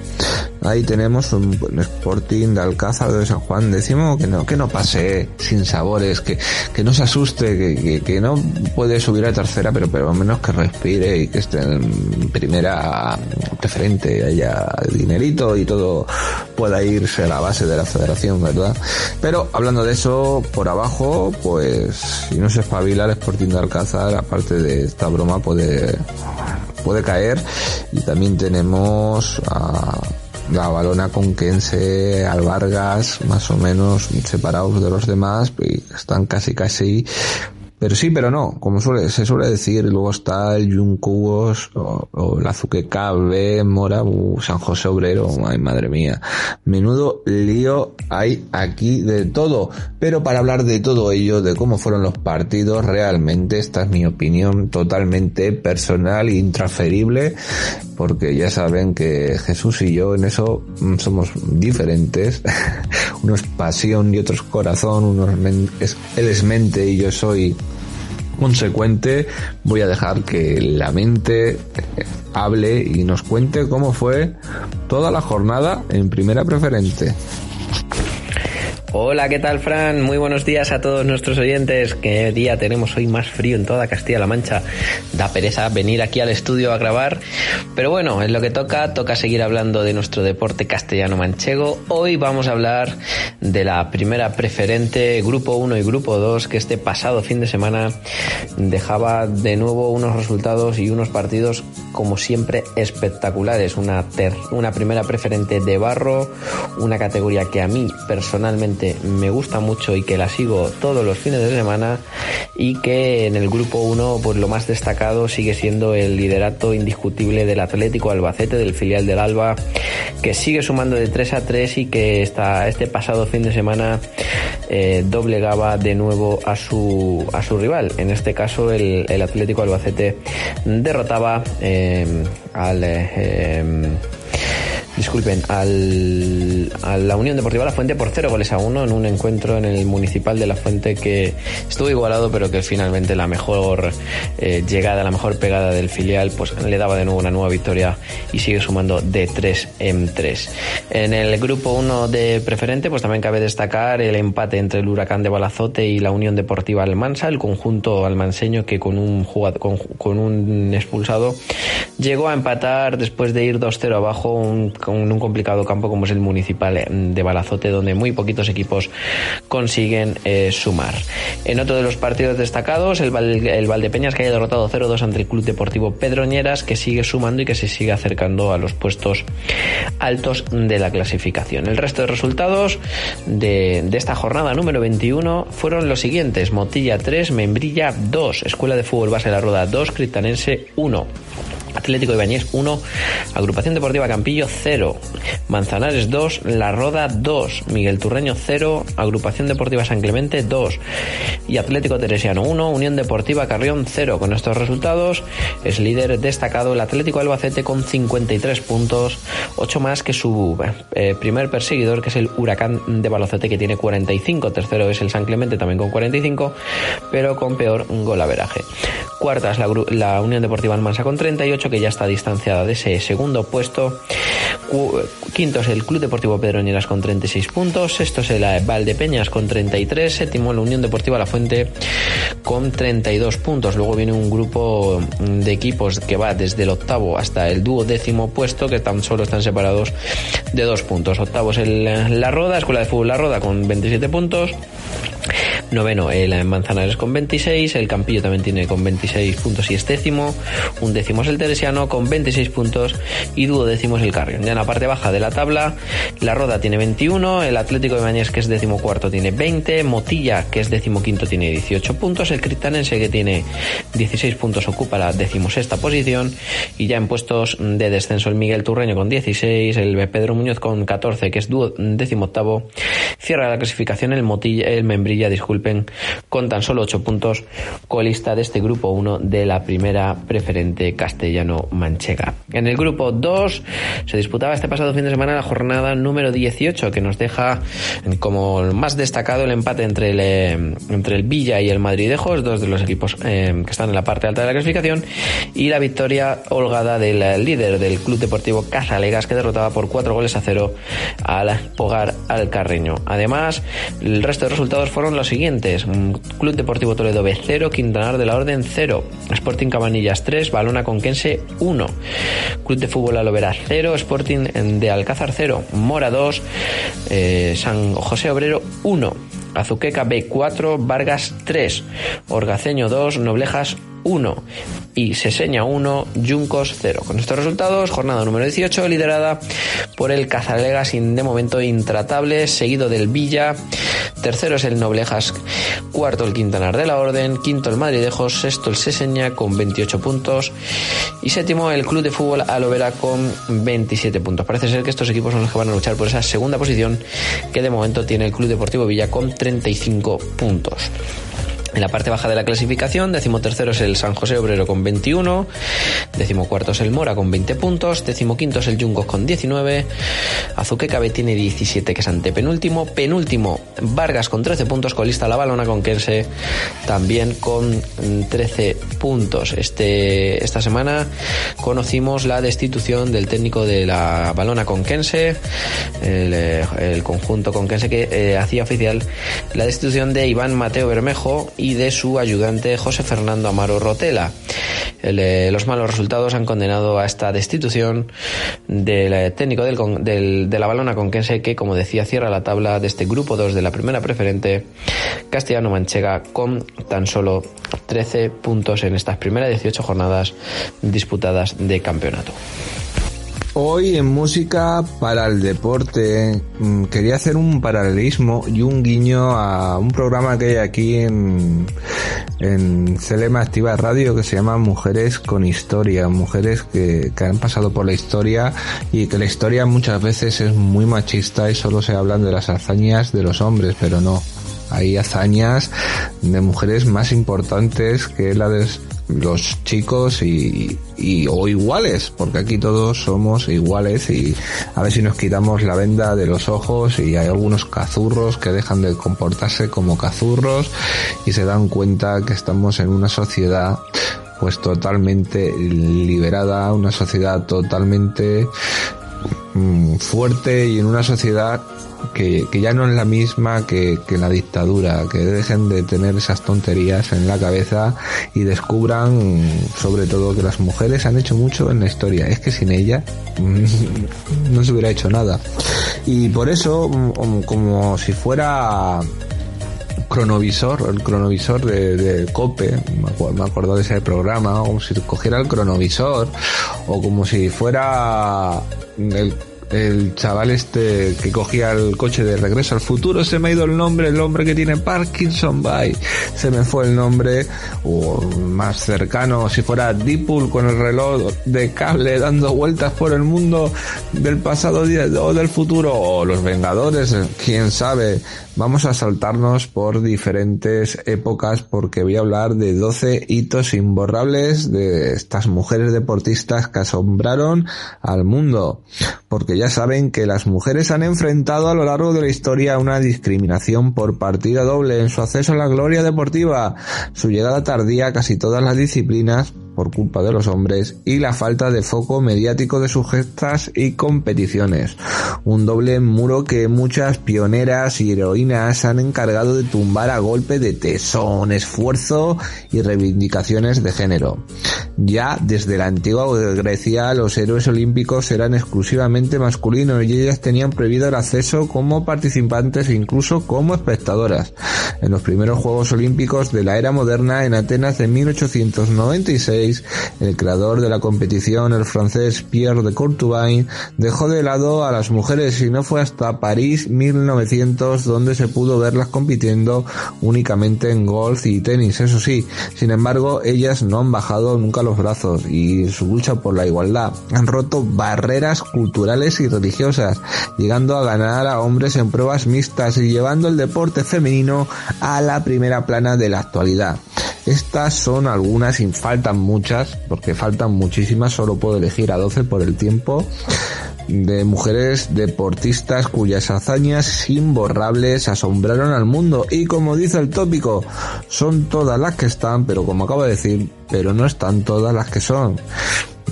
Ahí tenemos un Sporting de Alcázar de San Juan décimo que no, que no pase sin sabores, que, que no se asuste, que, que, no puede subir a tercera, pero pero al menos que respire y que esté en primera preferente, haya dinerito y todo pueda irse a la base de la federación, ¿verdad? Pero hablando de eso, por abajo, pues si no se espabila el Sporting de Alcázar, aparte de esta broma, puede, puede caer. Y también tenemos a la balona conquense, Alvargas, más o menos separados de los demás, y están casi casi Pero sí, pero no, como suele, se suele decir, luego está el Juncubos o, o el Azuque KB, Mora, San José Obrero, ay madre mía. Menudo lío hay aquí de todo. Pero para hablar de todo ello, de cómo fueron los partidos, realmente esta es mi opinión totalmente personal intransferible, porque ya saben que Jesús y yo en eso mm, somos diferentes. uno es pasión y otro es corazón, uno es él es mente y yo soy consecuente, voy a dejar que la mente eh, hable y nos cuente cómo fue toda la jornada en primera preferente. Hola, ¿qué tal, Fran? Muy buenos días a todos nuestros oyentes. ¿Qué día tenemos hoy más frío en toda Castilla-La Mancha? Da pereza venir aquí al estudio a grabar. Pero bueno, es lo que toca. Toca seguir hablando de nuestro deporte castellano-manchego. Hoy vamos a hablar de la primera preferente, Grupo 1 y Grupo 2, que este pasado fin de semana dejaba de nuevo unos resultados y unos partidos, como siempre, espectaculares. Una, ter- una primera preferente de barro, una categoría que a mí personalmente me gusta mucho y que la sigo todos los fines de semana y que en el grupo 1 pues lo más destacado sigue siendo el liderato indiscutible del Atlético Albacete del filial del Alba que sigue sumando de 3 a 3 y que está este pasado fin de semana eh, doblegaba de nuevo a su a su rival. En este caso el, Atlético Albacete derrotaba eh, al eh, disculpen, al, a la Unión Deportiva La Fuente por 0 goles a 1 en un encuentro en el Municipal de La Fuente que estuvo igualado, pero que finalmente la mejor eh, llegada, la mejor pegada del filial, pues le daba de nuevo una nueva victoria y sigue sumando de 3 en 3. En el grupo 1 de preferente, pues también cabe destacar el empate entre el Huracán de Balazote y la Unión Deportiva Almansa, el conjunto almanseño que con un con, con un expulsado llegó a empatar después de ir 2-0 abajo un, con un complicado campo como es el municipal de Balazote donde muy poquitos equipos consiguen eh, sumar. En otro de los partidos destacados el, Val, el Valdepeñas que haya derrotado 0-2 ante el Club Deportivo Pedroñeras que sigue sumando y que se sigue acercando a los puestos altos de la clasificación. El resto de resultados de, de esta jornada número 21 fueron los siguientes. Motilla 3, Membrilla 2, Escuela de Fútbol Base La Roda 2, Critanense 1. Atlético Ibañez 1, Agrupación Deportiva Campillo 0, Manzanares 2, La Roda 2, Miguel Turreño 0, Agrupación Deportiva San Clemente 2 y Atlético Teresiano 1, Unión Deportiva Carrión 0. Con estos resultados es líder destacado el Atlético Albacete con 53 puntos, 8 más que su eh, primer perseguidor que es el Huracán de Balocete que tiene 45, tercero es el San Clemente también con 45, pero con peor golaveraje. Cuarta es la, la Unión Deportiva Almansa con 38 que ya está distanciada de ese segundo puesto. Quinto es el Club Deportivo Pedroñeras con 36 puntos. Sexto es el Valdepeñas con 33. Séptimo la Unión Deportiva La Fuente con 32 puntos. Luego viene un grupo de equipos que va desde el octavo hasta el duodécimo puesto que tan solo están separados de dos puntos. Octavo es el La Roda, Escuela de Fútbol La Roda con 27 puntos. Noveno, el Manzanares con 26, el Campillo también tiene con 26 puntos y es décimo, un décimo es el Con 26 puntos y duodécimo es el Carrión. Ya en la parte baja de la tabla, la Roda tiene 21, el Atlético de Mañez que es décimo cuarto tiene 20, Motilla que es décimo quinto tiene 18 puntos, el Cristanense que tiene 16 puntos ocupa la decimosexta posición y ya en puestos de descenso el Miguel Turreño con 16, el Pedro Muñoz con 14 que es décimo octavo, cierra la clasificación el Motilla, el Membrilla, disculpen, con tan solo 8 puntos, colista de este grupo 1 de la primera preferente castellano-manchega. En el grupo 2 se disputaba este pasado fin de semana la jornada número 18, que nos deja como más destacado el empate entre el, eh, entre el Villa y el Madridejos, dos de los equipos eh, que están en la parte alta de la clasificación, y la victoria holgada del líder del Club Deportivo Casalegas, que derrotaba por 4 goles a 0 al Hogar al Carreño. Además, el resto de resultados fueron los siguientes. Club Deportivo Toledo B 0, Quintanar de la Orden 0, Sporting Cabanillas 3, Balona Conquense 1, Club de Fútbol Alovera 0, Sporting de Alcázar 0, Mora 2, eh, San José Obrero 1, Azuqueca B 4, Vargas 3, Orgaceño 2, Noblejas 1 y Seseña 1, Juncos 0. Con estos resultados, jornada número 18, liderada por el Cazalegasin de momento intratable, seguido del Villa, tercero es el Noblejas, cuarto el Quintanar de la Orden, quinto el Madridejos, sexto el Seseña con 28 puntos y séptimo el Club de Fútbol Alovera con 27 puntos. Parece ser que estos equipos son los que van a luchar por esa segunda posición que de momento tiene el Club Deportivo Villa con 35 puntos. En la parte baja de la clasificación, decimotercero es el San José Obrero con 21, decimocuarto es el Mora con 20 puntos, decimoquinto es el Yungos con 19, Azuquecabe tiene 17 que es antepenúltimo, penúltimo Vargas con 13 puntos, colista La Balona con Kense también con 13 puntos. Este, esta semana conocimos la destitución del técnico de la Balona Conquense, el, eh, el conjunto Conquense que eh, hacía oficial la destitución de Iván Mateo Bermejo de su ayudante José Fernando Amaro Rotela. El, eh, los malos resultados han condenado a esta destitución del eh, técnico del, de la balona conquense que, como decía, cierra la tabla de este grupo 2 de la primera preferente Castellano Manchega con tan solo 13 puntos en estas primeras 18 jornadas disputadas de campeonato. Hoy en música para el deporte mm, quería hacer un paralelismo y un guiño a un programa que hay aquí en, en Celema Activa Radio que se llama Mujeres con Historia, mujeres que, que han pasado por la historia y que la historia muchas veces es muy machista y solo se hablan de las hazañas de los hombres, pero no. Hay hazañas de mujeres más importantes que la de los chicos y, y- o iguales, porque aquí todos somos iguales y a ver si nos quitamos la venda de los ojos y hay algunos cazurros que dejan de comportarse como cazurros y se dan cuenta que estamos en una sociedad pues totalmente liberada, una sociedad totalmente mm, fuerte y en una sociedad que, ya no es la misma que, la dictadura, que dejen de tener esas tonterías en la cabeza y descubran sobre todo que las mujeres han hecho mucho en la historia. Es que sin ella mm, no se hubiera hecho nada. Y por eso, mm, como si fuera cronovisor, el cronovisor de, COPE, me acuerdo, de ese programa, como si cogiera el cronovisor, o como si fuera el, el chaval este que cogía el coche de regreso al futuro, se me ha ido el nombre, el hombre que tiene Parkinson, bye, se me fue el nombre, o más cercano, si fuera Deadpool con el reloj de cable dando vueltas por el mundo del pasado día o del futuro, o los Vengadores, quién sabe, Vamos a saltarnos por diferentes épocas porque voy a hablar de 12 hitos imborrables de estas mujeres deportistas que asombraron al mundo. Porque ya saben que las mujeres han enfrentado a lo largo de la historia una discriminación por partida doble en su acceso a la gloria deportiva, su llegada tardía a casi todas las disciplinas por culpa de los hombres y la falta de foco mediático de sus gestas y competiciones. Un doble muro que muchas pioneras y heroínas han encargado de tumbar a golpe de tesón, esfuerzo y reivindicaciones de género. Ya desde la antigua Grecia los héroes olímpicos eran exclusivamente masculinos y ellas tenían prohibido el acceso como participantes e incluso como espectadoras. En los primeros Juegos Olímpicos de la era moderna en Atenas de 1896, el creador de la competición, el francés Pierre de Courtois, dejó de lado a las mujeres y no fue hasta París 1900 donde se pudo verlas compitiendo únicamente en golf y tenis, eso sí. Sin embargo, ellas no han bajado nunca los brazos y su lucha por la igualdad han roto barreras culturales y religiosas, llegando a ganar a hombres en pruebas mixtas y llevando el deporte femenino a la primera plana de la actualidad. Estas son algunas y faltan muchas, porque faltan muchísimas, solo puedo elegir a 12 por el tiempo, de mujeres deportistas cuyas hazañas imborrables asombraron al mundo. Y como dice el tópico, son todas las que están, pero como acabo de decir, pero no están todas las que son.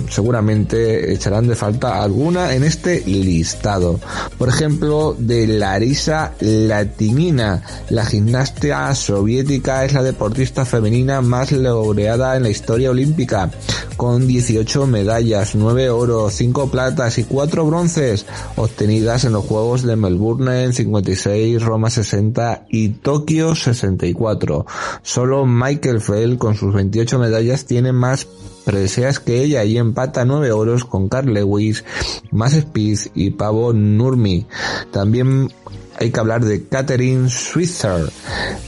Seguramente echarán de falta alguna en este listado. Por ejemplo, de Larisa Latinina, la gimnasta soviética es la deportista femenina más laureada en la historia olímpica, con 18 medallas, 9 oro, 5 platas y 4 bronces obtenidas en los Juegos de Melbourne en 56, Roma 60 y Tokio 64. Solo Michael Fell con sus 28 medallas tiene más preseas que ella y empata 9 oros con Carl Lewis, más Speed y Pavo Nurmi. También hay que hablar de Catherine Switzer,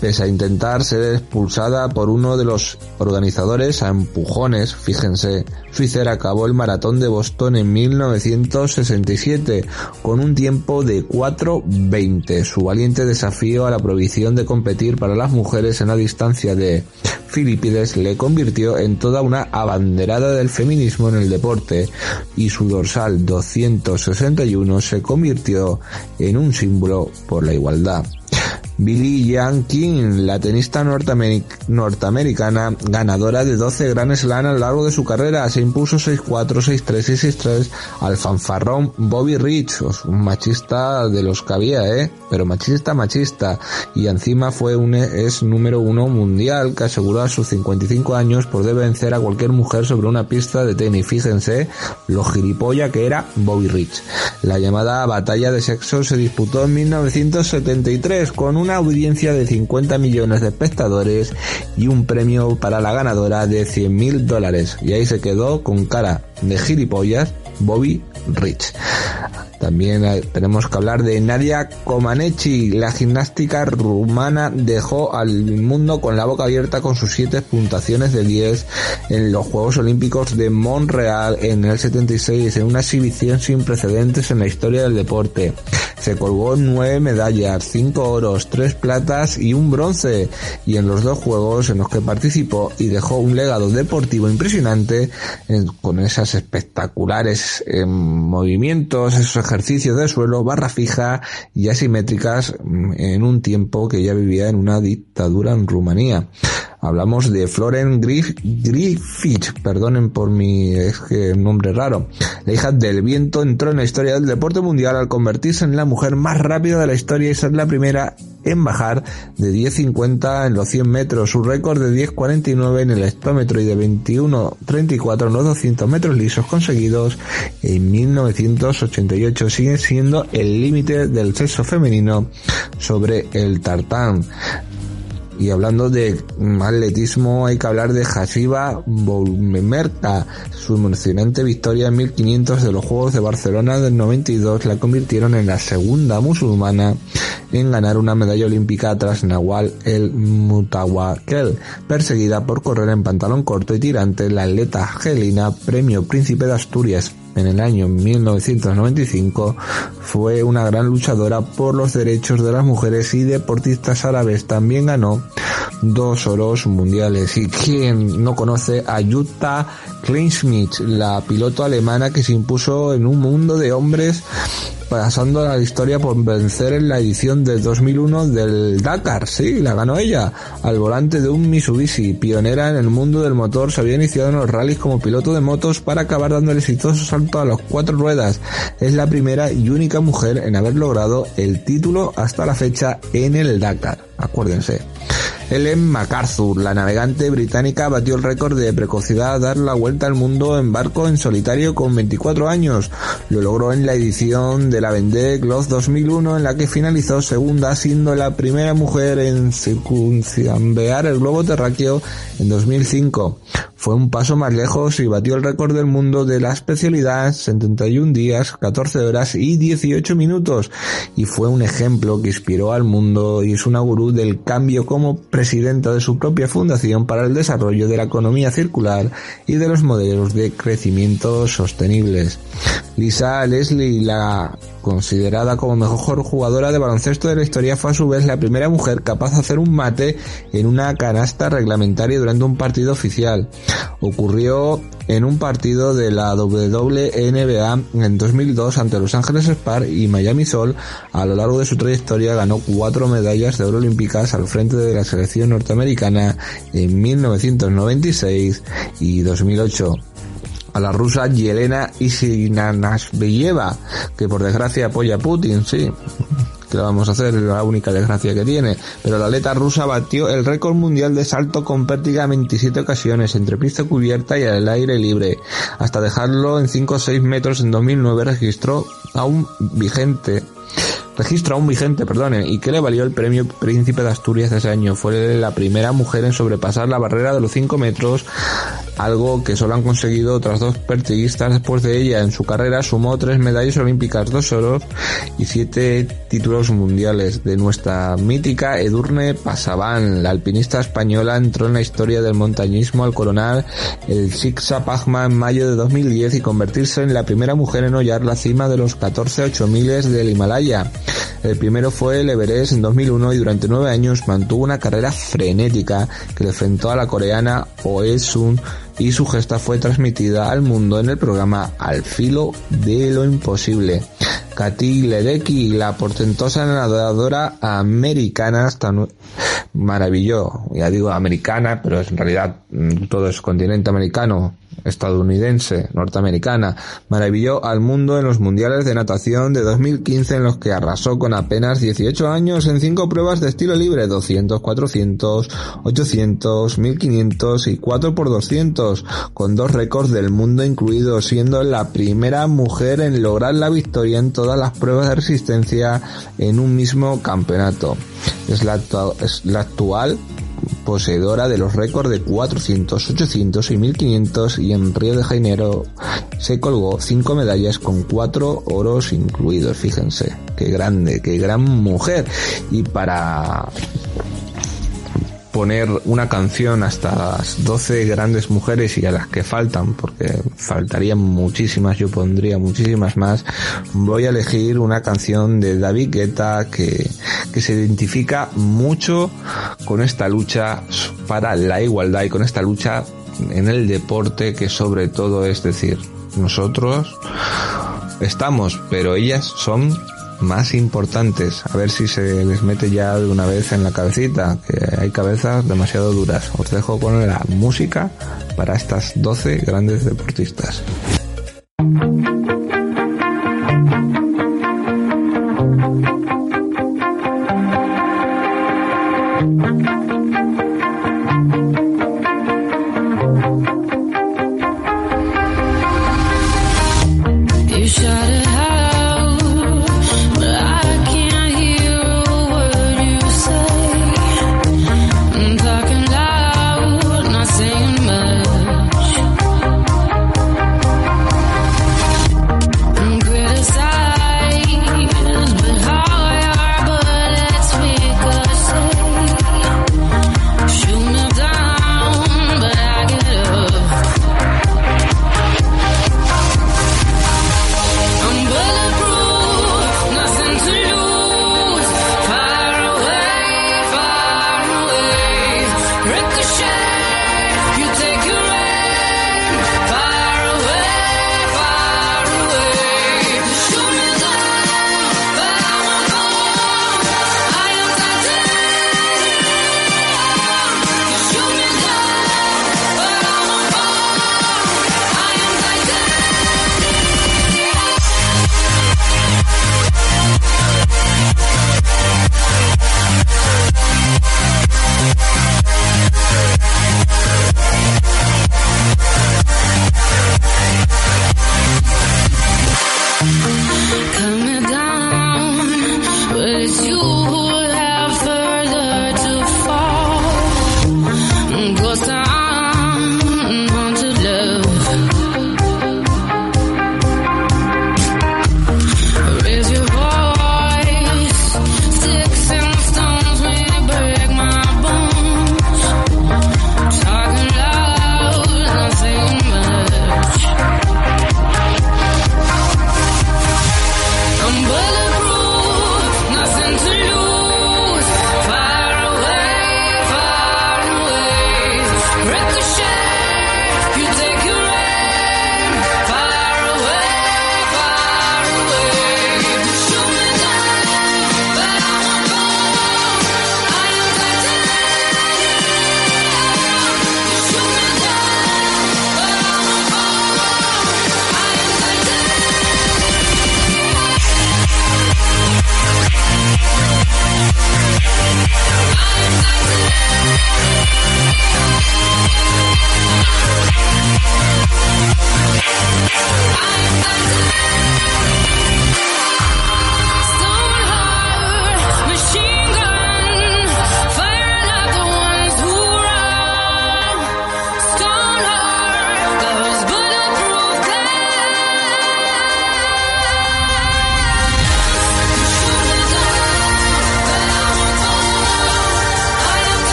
pese a intentar ser expulsada por uno de los organizadores a empujones, fíjense, Switzer acabó el maratón de Boston en 1967 con un tiempo de 4.20. Su valiente desafío a la prohibición de competir para las mujeres en la distancia de Filipides le convirtió en toda una abanderada del feminismo en el deporte y su dorsal 261 se convirtió en un símbolo por la igualdad. Billie Jean King, la tenista norteamericana, ganadora de 12 Grand Slam a lo largo de su carrera, se impuso 6-4, 6-3 y 6-3 al fanfarrón Bobby Rich, un machista de los que había, ¿eh? Pero machista, machista. Y encima fue un es número uno mundial que aseguró a sus 55 años por de vencer a cualquier mujer sobre una pista de tenis. Fíjense lo gilipollas que era Bobby Rich. La llamada batalla de sexo se disputó en 1973 con una audiencia de 50 millones de espectadores y un premio para la ganadora de 100 mil dólares. Y ahí se quedó con cara de gilipollas Bobby Rich. También eh, tenemos que hablar de Nadia Comaneci. La gimnástica rumana dejó al mundo con la boca abierta con sus siete puntuaciones de 10 en los Juegos Olímpicos de Montreal en el 76 en una exhibición sin precedentes en la historia del deporte. Se colgó nueve medallas, cinco oros, tres platas y un bronce y en los dos juegos en los que participó y dejó un legado deportivo impresionante con esas espectaculares em, movimientos, esos ejercicios de suelo, barra fija y asimétricas mm, en un tiempo que ya vivía en una dictadura en Rumanía. Hablamos de Floren Griffith, perdonen por mi es que nombre raro. La hija del viento entró en la historia del deporte mundial al convertirse en la mujer más rápida de la historia y ser la primera en bajar de 10.50 en los 100 metros, su récord de 10.49 en el hectómetro y de 21.34 en los 200 metros lisos conseguidos en 1988 sigue siendo el límite del sexo femenino sobre el tartán. Y hablando de atletismo, hay que hablar de Hasiba Boumerta. Su emocionante victoria en 1500 de los Juegos de Barcelona del 92 la convirtieron en la segunda musulmana en ganar una medalla olímpica tras Nawal el Mutawakel, perseguida por correr en pantalón corto y tirante, la atleta Gelina, premio Príncipe de Asturias en el año 1995 fue una gran luchadora por los derechos de las mujeres y deportistas árabes. También ganó dos oros mundiales. Y quien no conoce a Jutta Kleinschmidt, la piloto alemana que se impuso en un mundo de hombres pasando la historia por vencer en la edición de 2001 del Dakar. Sí, la ganó ella, al volante de un Mitsubishi. Pionera en el mundo del motor, se había iniciado en los rallies como piloto de motos para acabar dando el exitoso salto a las cuatro ruedas. Es la primera y única mujer en haber logrado el título hasta la fecha en el Dakar. Acuérdense. Ellen MacArthur, la navegante británica, batió el récord de precocidad a dar la vuelta al mundo en barco en solitario con 24 años. Lo logró en la edición de la Vendée Globe 2001 en la que finalizó segunda siendo la primera mujer en circunambear el globo terráqueo en 2005. Fue un paso más lejos y batió el récord del mundo de la especialidad 71 días, 14 horas y 18 minutos y fue un ejemplo que inspiró al mundo y es una gurú del cambio como presidenta de su propia fundación para el desarrollo de la economía circular y de los modelos de crecimiento sostenibles. Lisa Leslie, la considerada como mejor jugadora de baloncesto de la historia, fue a su vez la primera mujer capaz de hacer un mate en una canasta reglamentaria durante un partido oficial. Ocurrió en un partido de la WNBA en 2002 ante Los Ángeles Spar y Miami Sol. A lo largo de su trayectoria ganó cuatro medallas de oro olímpicas al frente de la selección norteamericana en 1996 y 2008. a la rusa Yelena Isinanashvilieva, que por desgracia apoya a Putin, sí. Que lo vamos a hacer? Es la única desgracia que tiene. Pero la atleta rusa batió el récord mundial de salto con en 27 ocasiones, entre pista cubierta y al aire libre. Hasta dejarlo en 5 o 6 metros en 2009 registró aún vigente registro aún vigente, perdone, y que le valió el premio Príncipe de Asturias ese año. Fue la primera mujer en sobrepasar la barrera de los 5 metros, algo que solo han conseguido otras dos pertiguistas después de ella. En su carrera sumó tres medallas olímpicas, dos oros y siete títulos mundiales. De nuestra mítica Edurne Pasaban, la alpinista española entró en la historia del montañismo al coronar el Shiksa Pagma en mayo de 2010 y convertirse en la primera mujer en hollar la cima de los 14 8 miles del Himalaya. El primero fue el Everest en 2001 y durante nueve años mantuvo una carrera frenética que le enfrentó a la coreana Oe Sun y su gesta fue transmitida al mundo en el programa Al filo de lo imposible. Katy Ledecky, la portentosa nadadora americana, hasta maravilló, ya digo americana, pero en realidad mm, todo es continente americano, estadounidense, norteamericana, maravilló al mundo en los mundiales de natación de 2015 en los que arrasó con apenas 18 años en cinco pruebas de estilo libre, 200, 400, 800, 1500 y 4 por 200, con dos récords del mundo incluidos, siendo la primera mujer en lograr la victoria en todas las pruebas de resistencia en un mismo campeonato. Es la, es la actual poseedora de los récords de 400, 800 y 1500 y en Río de Janeiro se colgó cinco medallas con cuatro oros incluidos. Fíjense, qué grande, qué gran mujer. Y para poner una canción hasta las 12 grandes mujeres y a las que faltan, porque faltarían muchísimas, yo pondría muchísimas más, voy a elegir una canción de David Guetta que, que se identifica mucho con esta lucha para la igualdad y con esta lucha en el deporte que sobre todo es decir, nosotros estamos, pero ellas son más importantes. A ver si se les mete ya de una vez en la cabecita, que hay cabezas demasiado duras. Os dejo con la música para estas 12 grandes deportistas.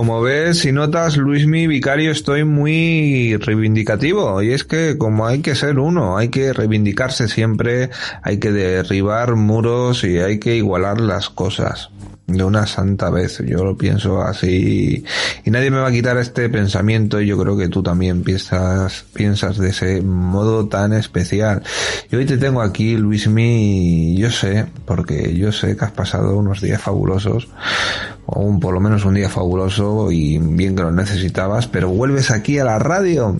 Como ves y notas, Luismi Vicario, estoy muy reivindicativo. Y es que como hay que ser uno, hay que reivindicarse siempre, hay que derribar muros y hay que igualar las cosas de una santa vez. Yo lo pienso así y nadie me va a quitar este pensamiento y yo creo que tú también piensas, piensas de ese modo tan especial. Y hoy te tengo aquí, Luismi, yo sé, porque yo sé que has pasado unos días fabulosos, o un, por lo menos un día fabuloso y bien que lo necesitabas, pero vuelves aquí a la radio,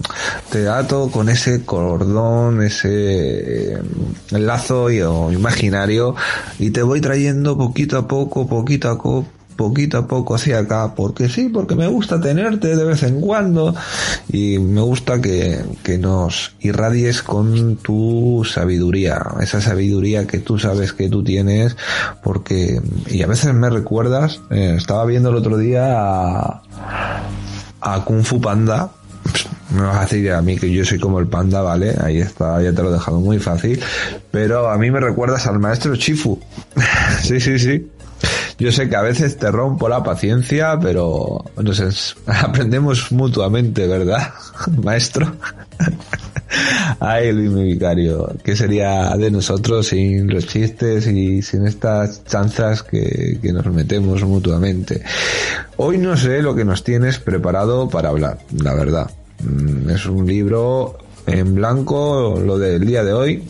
te ato con ese cordón, ese eh, lazo imaginario y te voy trayendo poquito a poco, poquito a poco, poquito a poco hacia acá, porque sí, porque me gusta tenerte de vez en cuando y me gusta que, que nos irradies con tu sabiduría, esa sabiduría que tú sabes que tú tienes, porque, y a veces me recuerdas, eh, estaba viendo el otro día a, a Kung Fu Panda, me vas a decir a mí que yo soy como el panda, ¿vale? Ahí está, ya te lo he dejado muy fácil. Pero a mí me recuerdas al maestro Chifu. sí, sí, sí. Yo sé que a veces te rompo la paciencia, pero nos aprendemos mutuamente, ¿verdad, maestro? Ay, Luis mi vicario, ¿qué sería de nosotros sin los chistes y sin estas chanzas que, que nos metemos mutuamente? Hoy no sé lo que nos tienes preparado para hablar, la verdad. Mm, Es un libro en blanco, lo del día de hoy,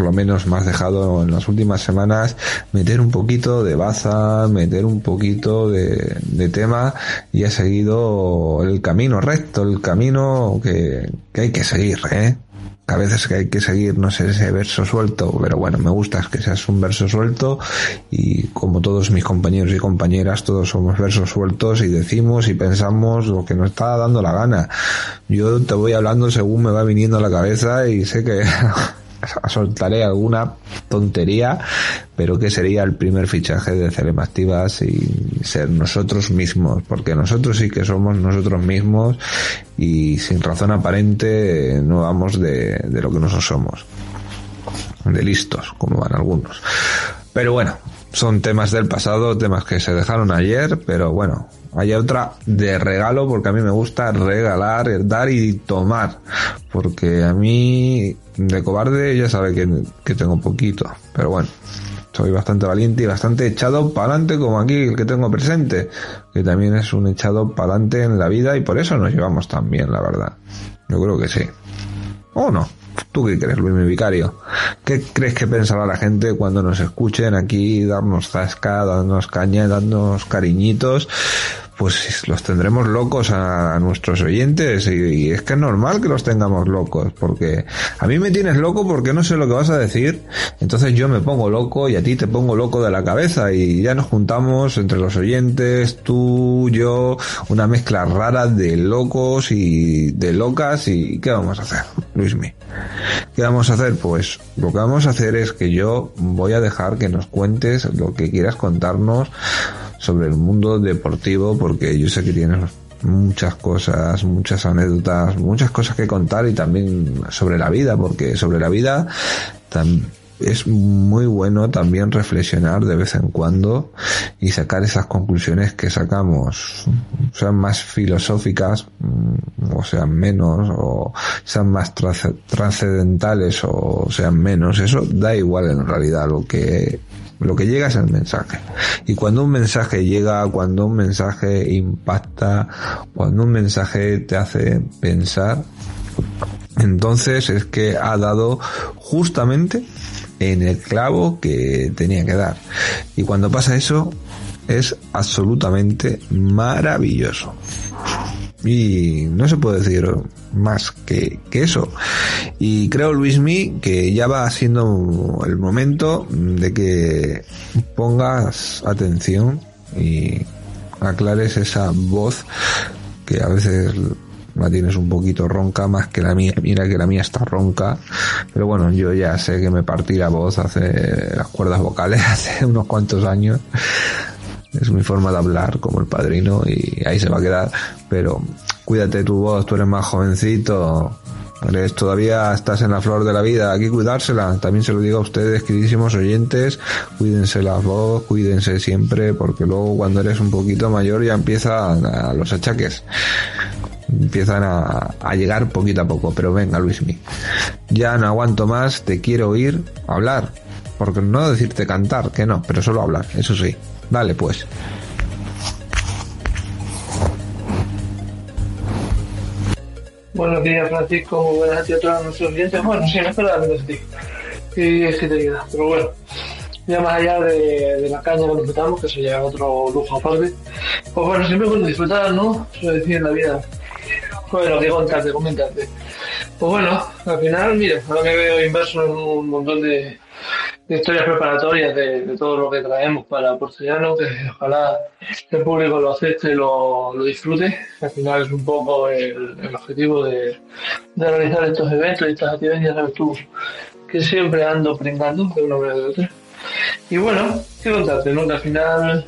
por lo menos me has dejado en las últimas semanas meter un poquito de baza, meter un poquito de, de tema y he seguido el camino recto, el camino que, que hay que seguir, ¿eh? a veces que hay que seguir, no sé, ese verso suelto, pero bueno, me gusta que seas un verso suelto y como todos mis compañeros y compañeras, todos somos versos sueltos y decimos y pensamos lo que nos está dando la gana. Yo te voy hablando según me va viniendo a la cabeza y sé que soltaré alguna tontería, pero que sería el primer fichaje de Celema Activas y ser nosotros mismos, porque nosotros sí que somos nosotros mismos y sin razón aparente no vamos de, de lo que nosotros somos. De listos, como van algunos. Pero bueno, son temas del pasado, temas que se dejaron ayer, pero bueno, hay otra de regalo porque a mí me gusta regalar, dar y tomar, porque a mí de cobarde ya sabe que, que tengo poquito, pero bueno, soy bastante valiente y bastante echado para adelante como aquí el que tengo presente, que también es un echado para adelante en la vida y por eso nos llevamos tan bien, la verdad. Yo creo que sí. ¿O no? ¿Tú qué crees, Luis mi vicario? ¿Qué crees que pensará la gente cuando nos escuchen aquí darnos zasca, darnos caña, darnos cariñitos? Pues los tendremos locos a, nuestros oyentes y, y, es que es normal que los tengamos locos porque a mí me tienes loco porque no sé lo que vas a decir entonces yo me pongo loco y a ti te pongo loco de la cabeza y ya nos juntamos entre los oyentes tú yo una mezcla rara de locos y de locas y ¿qué vamos a hacer Luismi? ¿qué vamos a hacer? pues lo que vamos a hacer es que yo voy a dejar que nos cuentes lo que quieras contarnos sobre el mundo deportivo porque yo sé que tienes muchas cosas, muchas anécdotas, muchas cosas que contar y también sobre la vida, porque sobre la vida es muy bueno también reflexionar de vez en cuando y sacar esas conclusiones que sacamos, sean más filosóficas o sean menos, o sean más trascendentales o sean menos, eso da igual en realidad lo que lo que llega es el mensaje. Y cuando un mensaje llega, cuando un mensaje impacta, cuando un mensaje te hace pensar, entonces es que ha dado justamente en el clavo que tenía que dar. Y cuando pasa eso, es absolutamente maravilloso. Y no se puede decir más que, eso. Y creo, Luismi, que ya va siendo el momento de que pongas atención y aclares esa voz que a veces la tienes un poquito ronca más que la mía. Mira que la mía está ronca. Pero bueno, yo ya sé que me partí la voz hace las cuerdas vocales hace unos cuantos años es mi forma de hablar como el padrino y ahí se va a quedar pero cuídate tu voz tú eres más jovencito Eres, todavía estás en la flor de la vida, hay que cuidársela. También se lo digo a ustedes, queridísimos oyentes, cuídense la voz, cuídense siempre, porque luego cuando eres un poquito mayor ya empiezan a los achaques. Empiezan a, a llegar poquito a poco, pero venga Luismi, ya no aguanto más, te quiero oír hablar, porque no decirte cantar, que no, pero solo hablar, eso sí. Dale pues. Buenos días, Francisco. Muy buenas a todos nuestros oyentes. Bueno, sí, no esperaba menos de ti. Y es que te queda. Pero bueno, ya más allá de, la caña que disfrutamos, que eso ya es otro lujo aparte. Pues bueno, siempre cuando disfrutar, ¿no? Eso decir en la vida. Bueno, que contarte, comentarte. Pues bueno, al final, mira, ahora me veo inverso en un montón de, de historias preparatorias de, todo lo que traemos para Porcellano, que ojalá el público lo acepte lo, lo disfrute. Al final es un poco el, el objetivo de, de, realizar estos eventos y estas actividades, ya sabes tú, que siempre ando pringando de una manera o de otra. Y bueno, qué contarte, ¿no? Que al final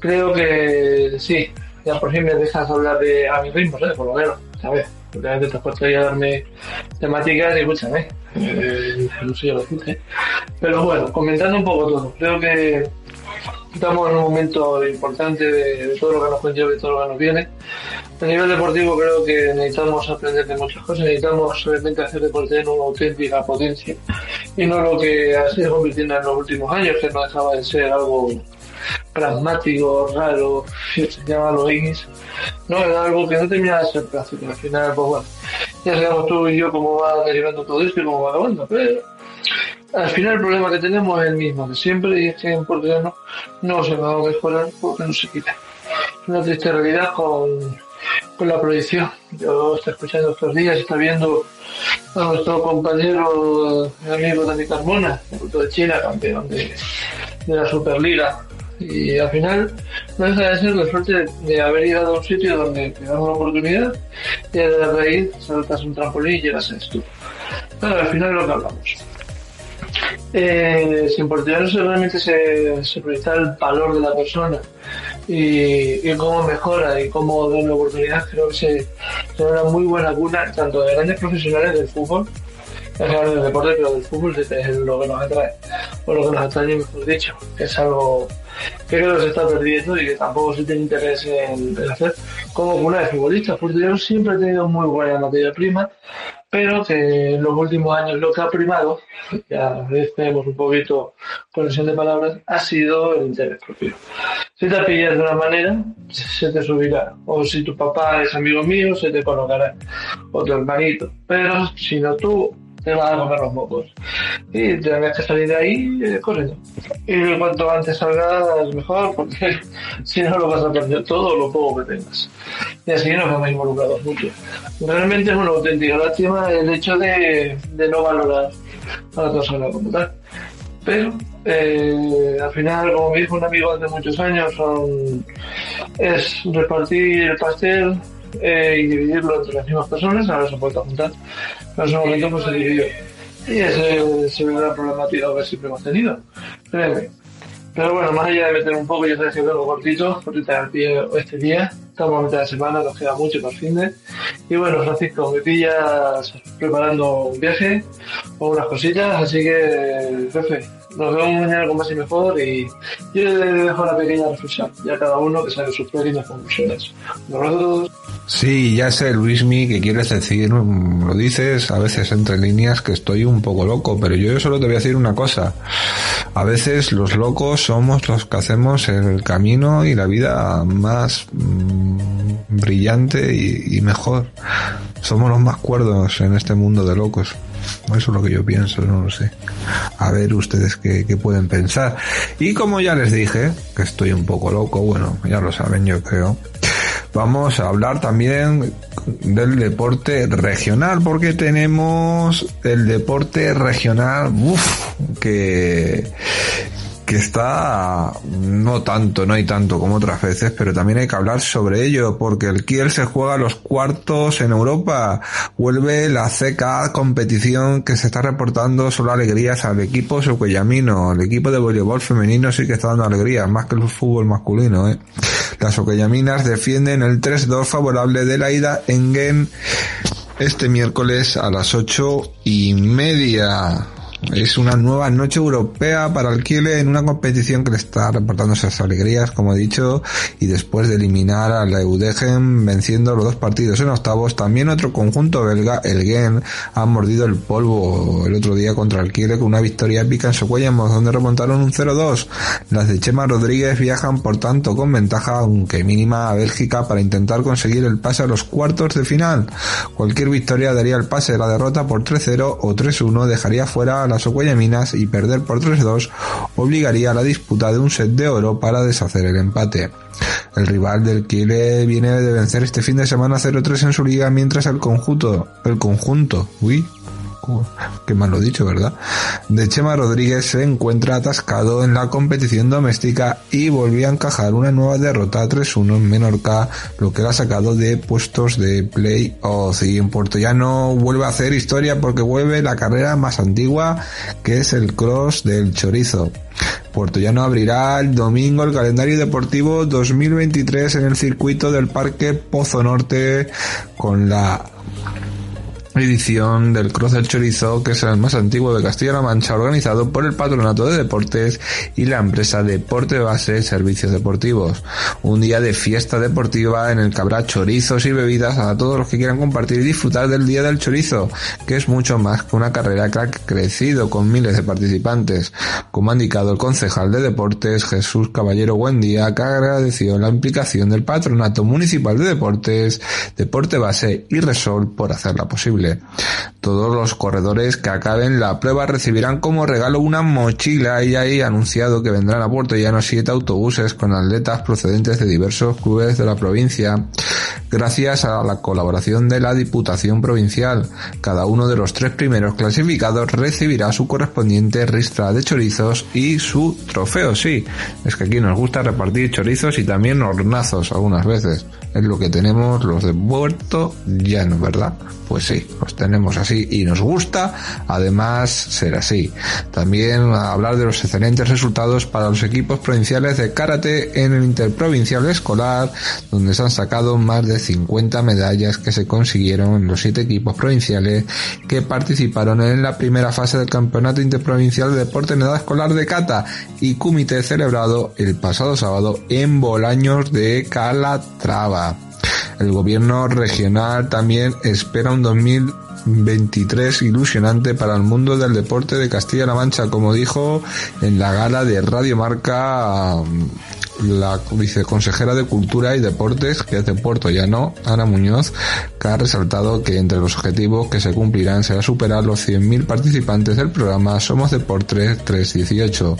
creo que sí, ya por fin me dejas hablar de a mi ritmo, ¿sabes? Por lo menos, ¿sabes? Obviamente te has puesto ahí a darme temáticas y escúchame, eh, no sé yo lo dije. Pero bueno, comentando un poco todo, creo que estamos en un momento importante de, de todo lo que nos conlleva y todo lo que nos viene. A nivel deportivo creo que necesitamos aprender de muchas cosas, necesitamos realmente hacer deporte en una auténtica potencia y no lo que ha sido convirtiendo en los últimos años, que no dejaba de ser algo pragmático, raro, se llama los Ignis, no, era algo que no terminaba de ser práctico. Al final, pues bueno, ya sabemos tú y yo cómo va derivando todo esto y cómo va acabando, pero al final el problema que tenemos es el mismo de siempre y es que en portugués no se va a mejorar porque no se quita. Es una triste realidad con, con la proyección. Yo estoy escuchando estos días, está viendo a nuestro compañero amigo Dani Carmona, de China, campeón de, de la Superliga, y al final no deja de ser la suerte de, haber llegado a un sitio donde te dan una oportunidad y de la raíz saltas un trampolín y llegas a esto. Claro, al final es lo que hablamos. Eh, si en Portugal realmente se, se proyecta el valor de la persona y, cómo mejora y cómo da una oportunidad, creo que se, se una muy buena cuna tanto de grandes profesionales del fútbol del deporte, pero del fútbol es lo que nos atrae, o lo que nos atrae, mejor dicho, que es algo que creo que se está perdiendo y que tampoco se tiene interés en, en hacer como una de futbolistas, porque yo siempre he tenido muy buena materia prima, pero que en los últimos años lo que ha primado, ya tenemos un poquito conexión de palabras, ha sido el interés propio. Si te pillas de una manera, se te subirá. O si tu papá es amigo mío, se te colocará. O tu hermanito. Pero si no tú, te vas a comer los mocos. Y tienes que salir de ahí eh, corriendo. Y cuanto antes salgas, mejor, porque si no lo vas a perder todo lo poco que tengas. Y así nos hemos involucrado mucho. Realmente es una auténtica lástima el hecho de, de no valorar a la persona como tal. Pero eh, al final, como me dijo un amigo hace muchos años, son, es repartir el pastel eh, y dividirlo entre las mismas personas, ahora se puede juntar, pero en ese momento pues se dividió. Y ese es el gran problemático que siempre hemos tenido, créeme. Pero bueno, más allá de meter un poco, yo sé que vengo cortito, cortita al pie este día, estamos a mitad de semana, nos queda mucho para el fin de. Y bueno, Francisco, me pillas preparando un viaje o unas cositas, así que, jefe, nos vemos mañana con más y mejor y yo le dejo la pequeña reflexión, ya cada uno que saque sus pequeñas conclusiones. Sí, ya sé, Luismi, que quieres decir, lo dices a veces entre líneas que estoy un poco loco, pero yo solo te voy a decir una cosa. A veces los locos somos los que hacemos el camino y la vida más mmm, brillante y, y mejor. Somos los más cuerdos en este mundo de locos. Eso es lo que yo pienso, no lo sé. A ver ustedes qué, pueden pensar. Y como ya les dije, que estoy un poco loco, bueno, ya lo saben yo creo. Vamos a hablar también del deporte regional, porque tenemos el deporte regional, uff, que, que está no tanto, no hay tanto como otras veces, pero también hay que hablar sobre ello, porque el Kiel se juega los cuartos en Europa, vuelve la CK competición que se está reportando solo alegrías al equipo soquellamino, el equipo de voleibol femenino sí que está dando alegrías, más que el fútbol masculino, ¿eh? Las soquellaminas defienden el 3-2 favorable de la ida en Gen este miércoles a las ocho y media. Es una nueva noche europea para Kiel en una competición que le está reportando esas alegrías, como he dicho, y después de eliminar a la Eudegen venciendo los dos partidos en octavos, también otro conjunto belga, el Gen, ha mordido el polvo el otro día contra el Kiel con una victoria épica en Socuellamos, donde remontaron un 0-2. Las de Chema Rodríguez viajan, por tanto, con ventaja, aunque mínima, a Bélgica para intentar conseguir el pase a los cuartos de final. Cualquier victoria daría el pase, la derrota por 3-0 o 3-1 dejaría fuera a las Minas y perder por 3-2 obligaría a la disputa de un set de oro para deshacer el empate. El rival del Kiel viene de vencer este fin de semana 0-3 en su liga mientras el conjunto, el conjunto, uy, qué mal lo dicho, ¿verdad? De Chema Rodríguez se encuentra atascado en la competición doméstica y volvió a encajar una nueva derrota 3-1 en Menorca, lo que lo ha sacado de puestos de play-off. Y en Puerto Llano vuelve a hacer historia porque vuelve la carrera más antigua, que es el cross del chorizo. Puerto Llano abrirá el domingo el calendario deportivo 2023 en el circuito del Parque Pozo Norte con la edición del Cross del Chorizo, que es el más antiguo de Castilla-La Mancha, organizado por el Patronato de Deportes y la empresa Deporte Base Servicios Deportivos. Un día de fiesta deportiva en el que habrá chorizos y bebidas a todos los que quieran compartir y disfrutar del Día del Chorizo, que es mucho más que una carrera que ha crecido con miles de participantes. Como ha indicado el concejal de Deportes, Jesús Caballero Buendía, que agradeció la implicación del Patronato Municipal de Deportes, Deporte Base y Resol por hacerla posible. Todos los corredores que acaben la prueba recibirán como regalo una mochila. Y ahí anunciado que vendrán a Puerto Llano siete autobuses con atletas procedentes de diversos clubes de la provincia, gracias a la colaboración de la Diputación Provincial. Cada uno de los tres primeros clasificados recibirá su correspondiente ristra de chorizos y su trofeo. Sí, es que aquí nos gusta repartir chorizos y también hornazos algunas veces. Es lo que tenemos los de Puerto Llano, ¿verdad? Pues sí, los tenemos así y nos gusta además ser así. También hablar de los excelentes resultados para los equipos provinciales de karate en el interprovincial escolar, donde se han sacado más de 50 medallas que se consiguieron en los siete equipos provinciales que participaron en la primera fase del Campeonato Interprovincial de Deporte en Edad Escolar de Cata y Cumite celebrado el pasado sábado en Bolaños de Calatrava. El gobierno regional también espera un 2023 ilusionante para el mundo del deporte de Castilla-La Mancha, como dijo en la gala de Radio Marca la viceconsejera de Cultura y Deportes, que es de Puerto Llano, Ana Muñoz, que ha resaltado que entre los objetivos que se cumplirán será superar los 100.000 participantes del programa Somos Deportes 318.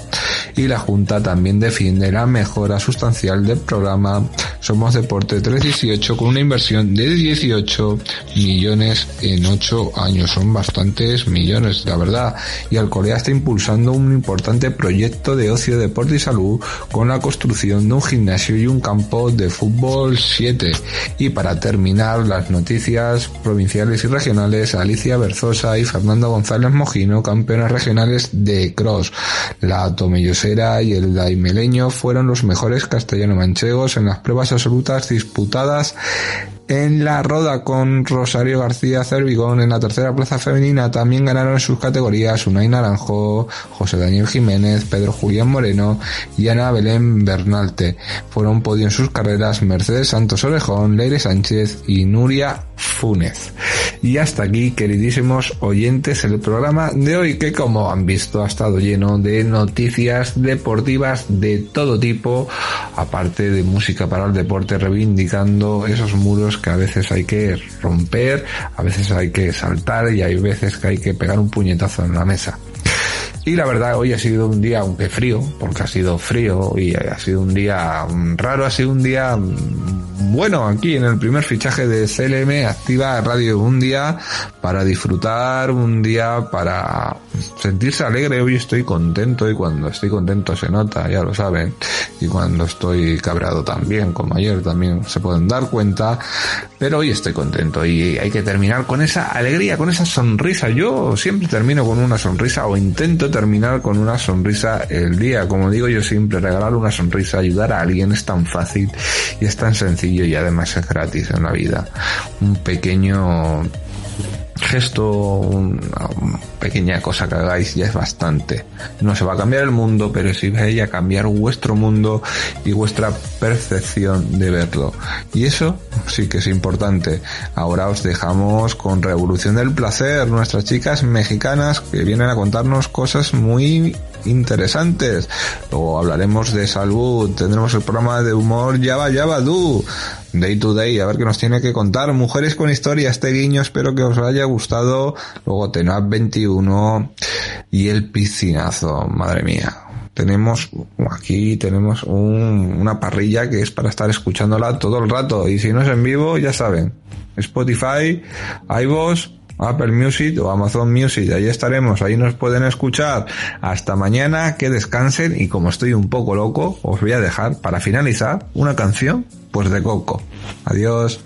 Y la Junta también defiende la mejora sustancial del programa Somos Deporte 318 con una inversión de 18 millones en 8 años. Son bastantes millones, la verdad. Y Alcolea está impulsando un importante proyecto de ocio, deporte y salud con la construcción de un gimnasio y un campo de fútbol 7. Y para terminar, las noticias provinciales y regionales, Alicia Berzosa y Fernando González Mojino, campeones regionales de cross. La tomellosera y el daimeleño fueron los mejores castellano-manchegos en las pruebas absolutas disputadas en la roda con Rosario García Cervigón en la tercera plaza femenina también ganaron en sus categorías Unai Naranjo, José Daniel Jiménez, Pedro Julián Moreno y Ana Belén Bernalte. Fueron podio en sus carreras Mercedes Santos Orejón, Leire Sánchez y Nuria Funes. Y hasta aquí, queridísimos oyentes, el programa de hoy que como han visto ha estado lleno de noticias deportivas de todo tipo, aparte de música para el deporte, reivindicando esos muros que a veces hay que romper, a veces hay que saltar y hay veces que hay que pegar un puñetazo en la mesa. Y la verdad, hoy ha sido un día, aunque frío, porque ha sido frío y ha sido un día raro, ha sido un día bueno aquí en el primer fichaje de CLM Activa Radio. Un día para disfrutar, un día para sentirse alegre. Hoy estoy contento y cuando estoy contento se nota, ya lo saben. Y cuando estoy cabreado también, como ayer también se pueden dar cuenta. Pero hoy estoy contento y hay que terminar con esa alegría, con esa sonrisa. Yo siempre termino con una sonrisa o intento terminar con una sonrisa el día. Como digo yo siempre, regalar una sonrisa, ayudar a alguien es tan fácil y es tan sencillo y además es gratis en la vida. Un pequeño gesto, una pequeña cosa que hagáis ya es bastante. No se va a cambiar el mundo, pero sí va a cambiar vuestro mundo y vuestra percepción de verlo. Y eso sí que es importante. Ahora os dejamos con Revolución del Placer, nuestras chicas mexicanas que vienen a contarnos cosas muy interesantes. Luego hablaremos de salud, tendremos el programa de humor Yaba Yaba Du, Day to Day, a ver qué nos tiene que contar. Mujeres con historia, este guiño espero que os haya gustado. Luego Tenab 21 y el piscinazo, madre mía. Tenemos aquí tenemos un, una parrilla que es para estar escuchándola todo el rato y si no es en vivo ya saben Spotify, iVoox, Apple Music o Amazon Music. Ahí estaremos, ahí nos pueden escuchar. Hasta mañana, que descansen y como estoy un poco loco, os voy a dejar para finalizar una canción pues de Coco. Adiós.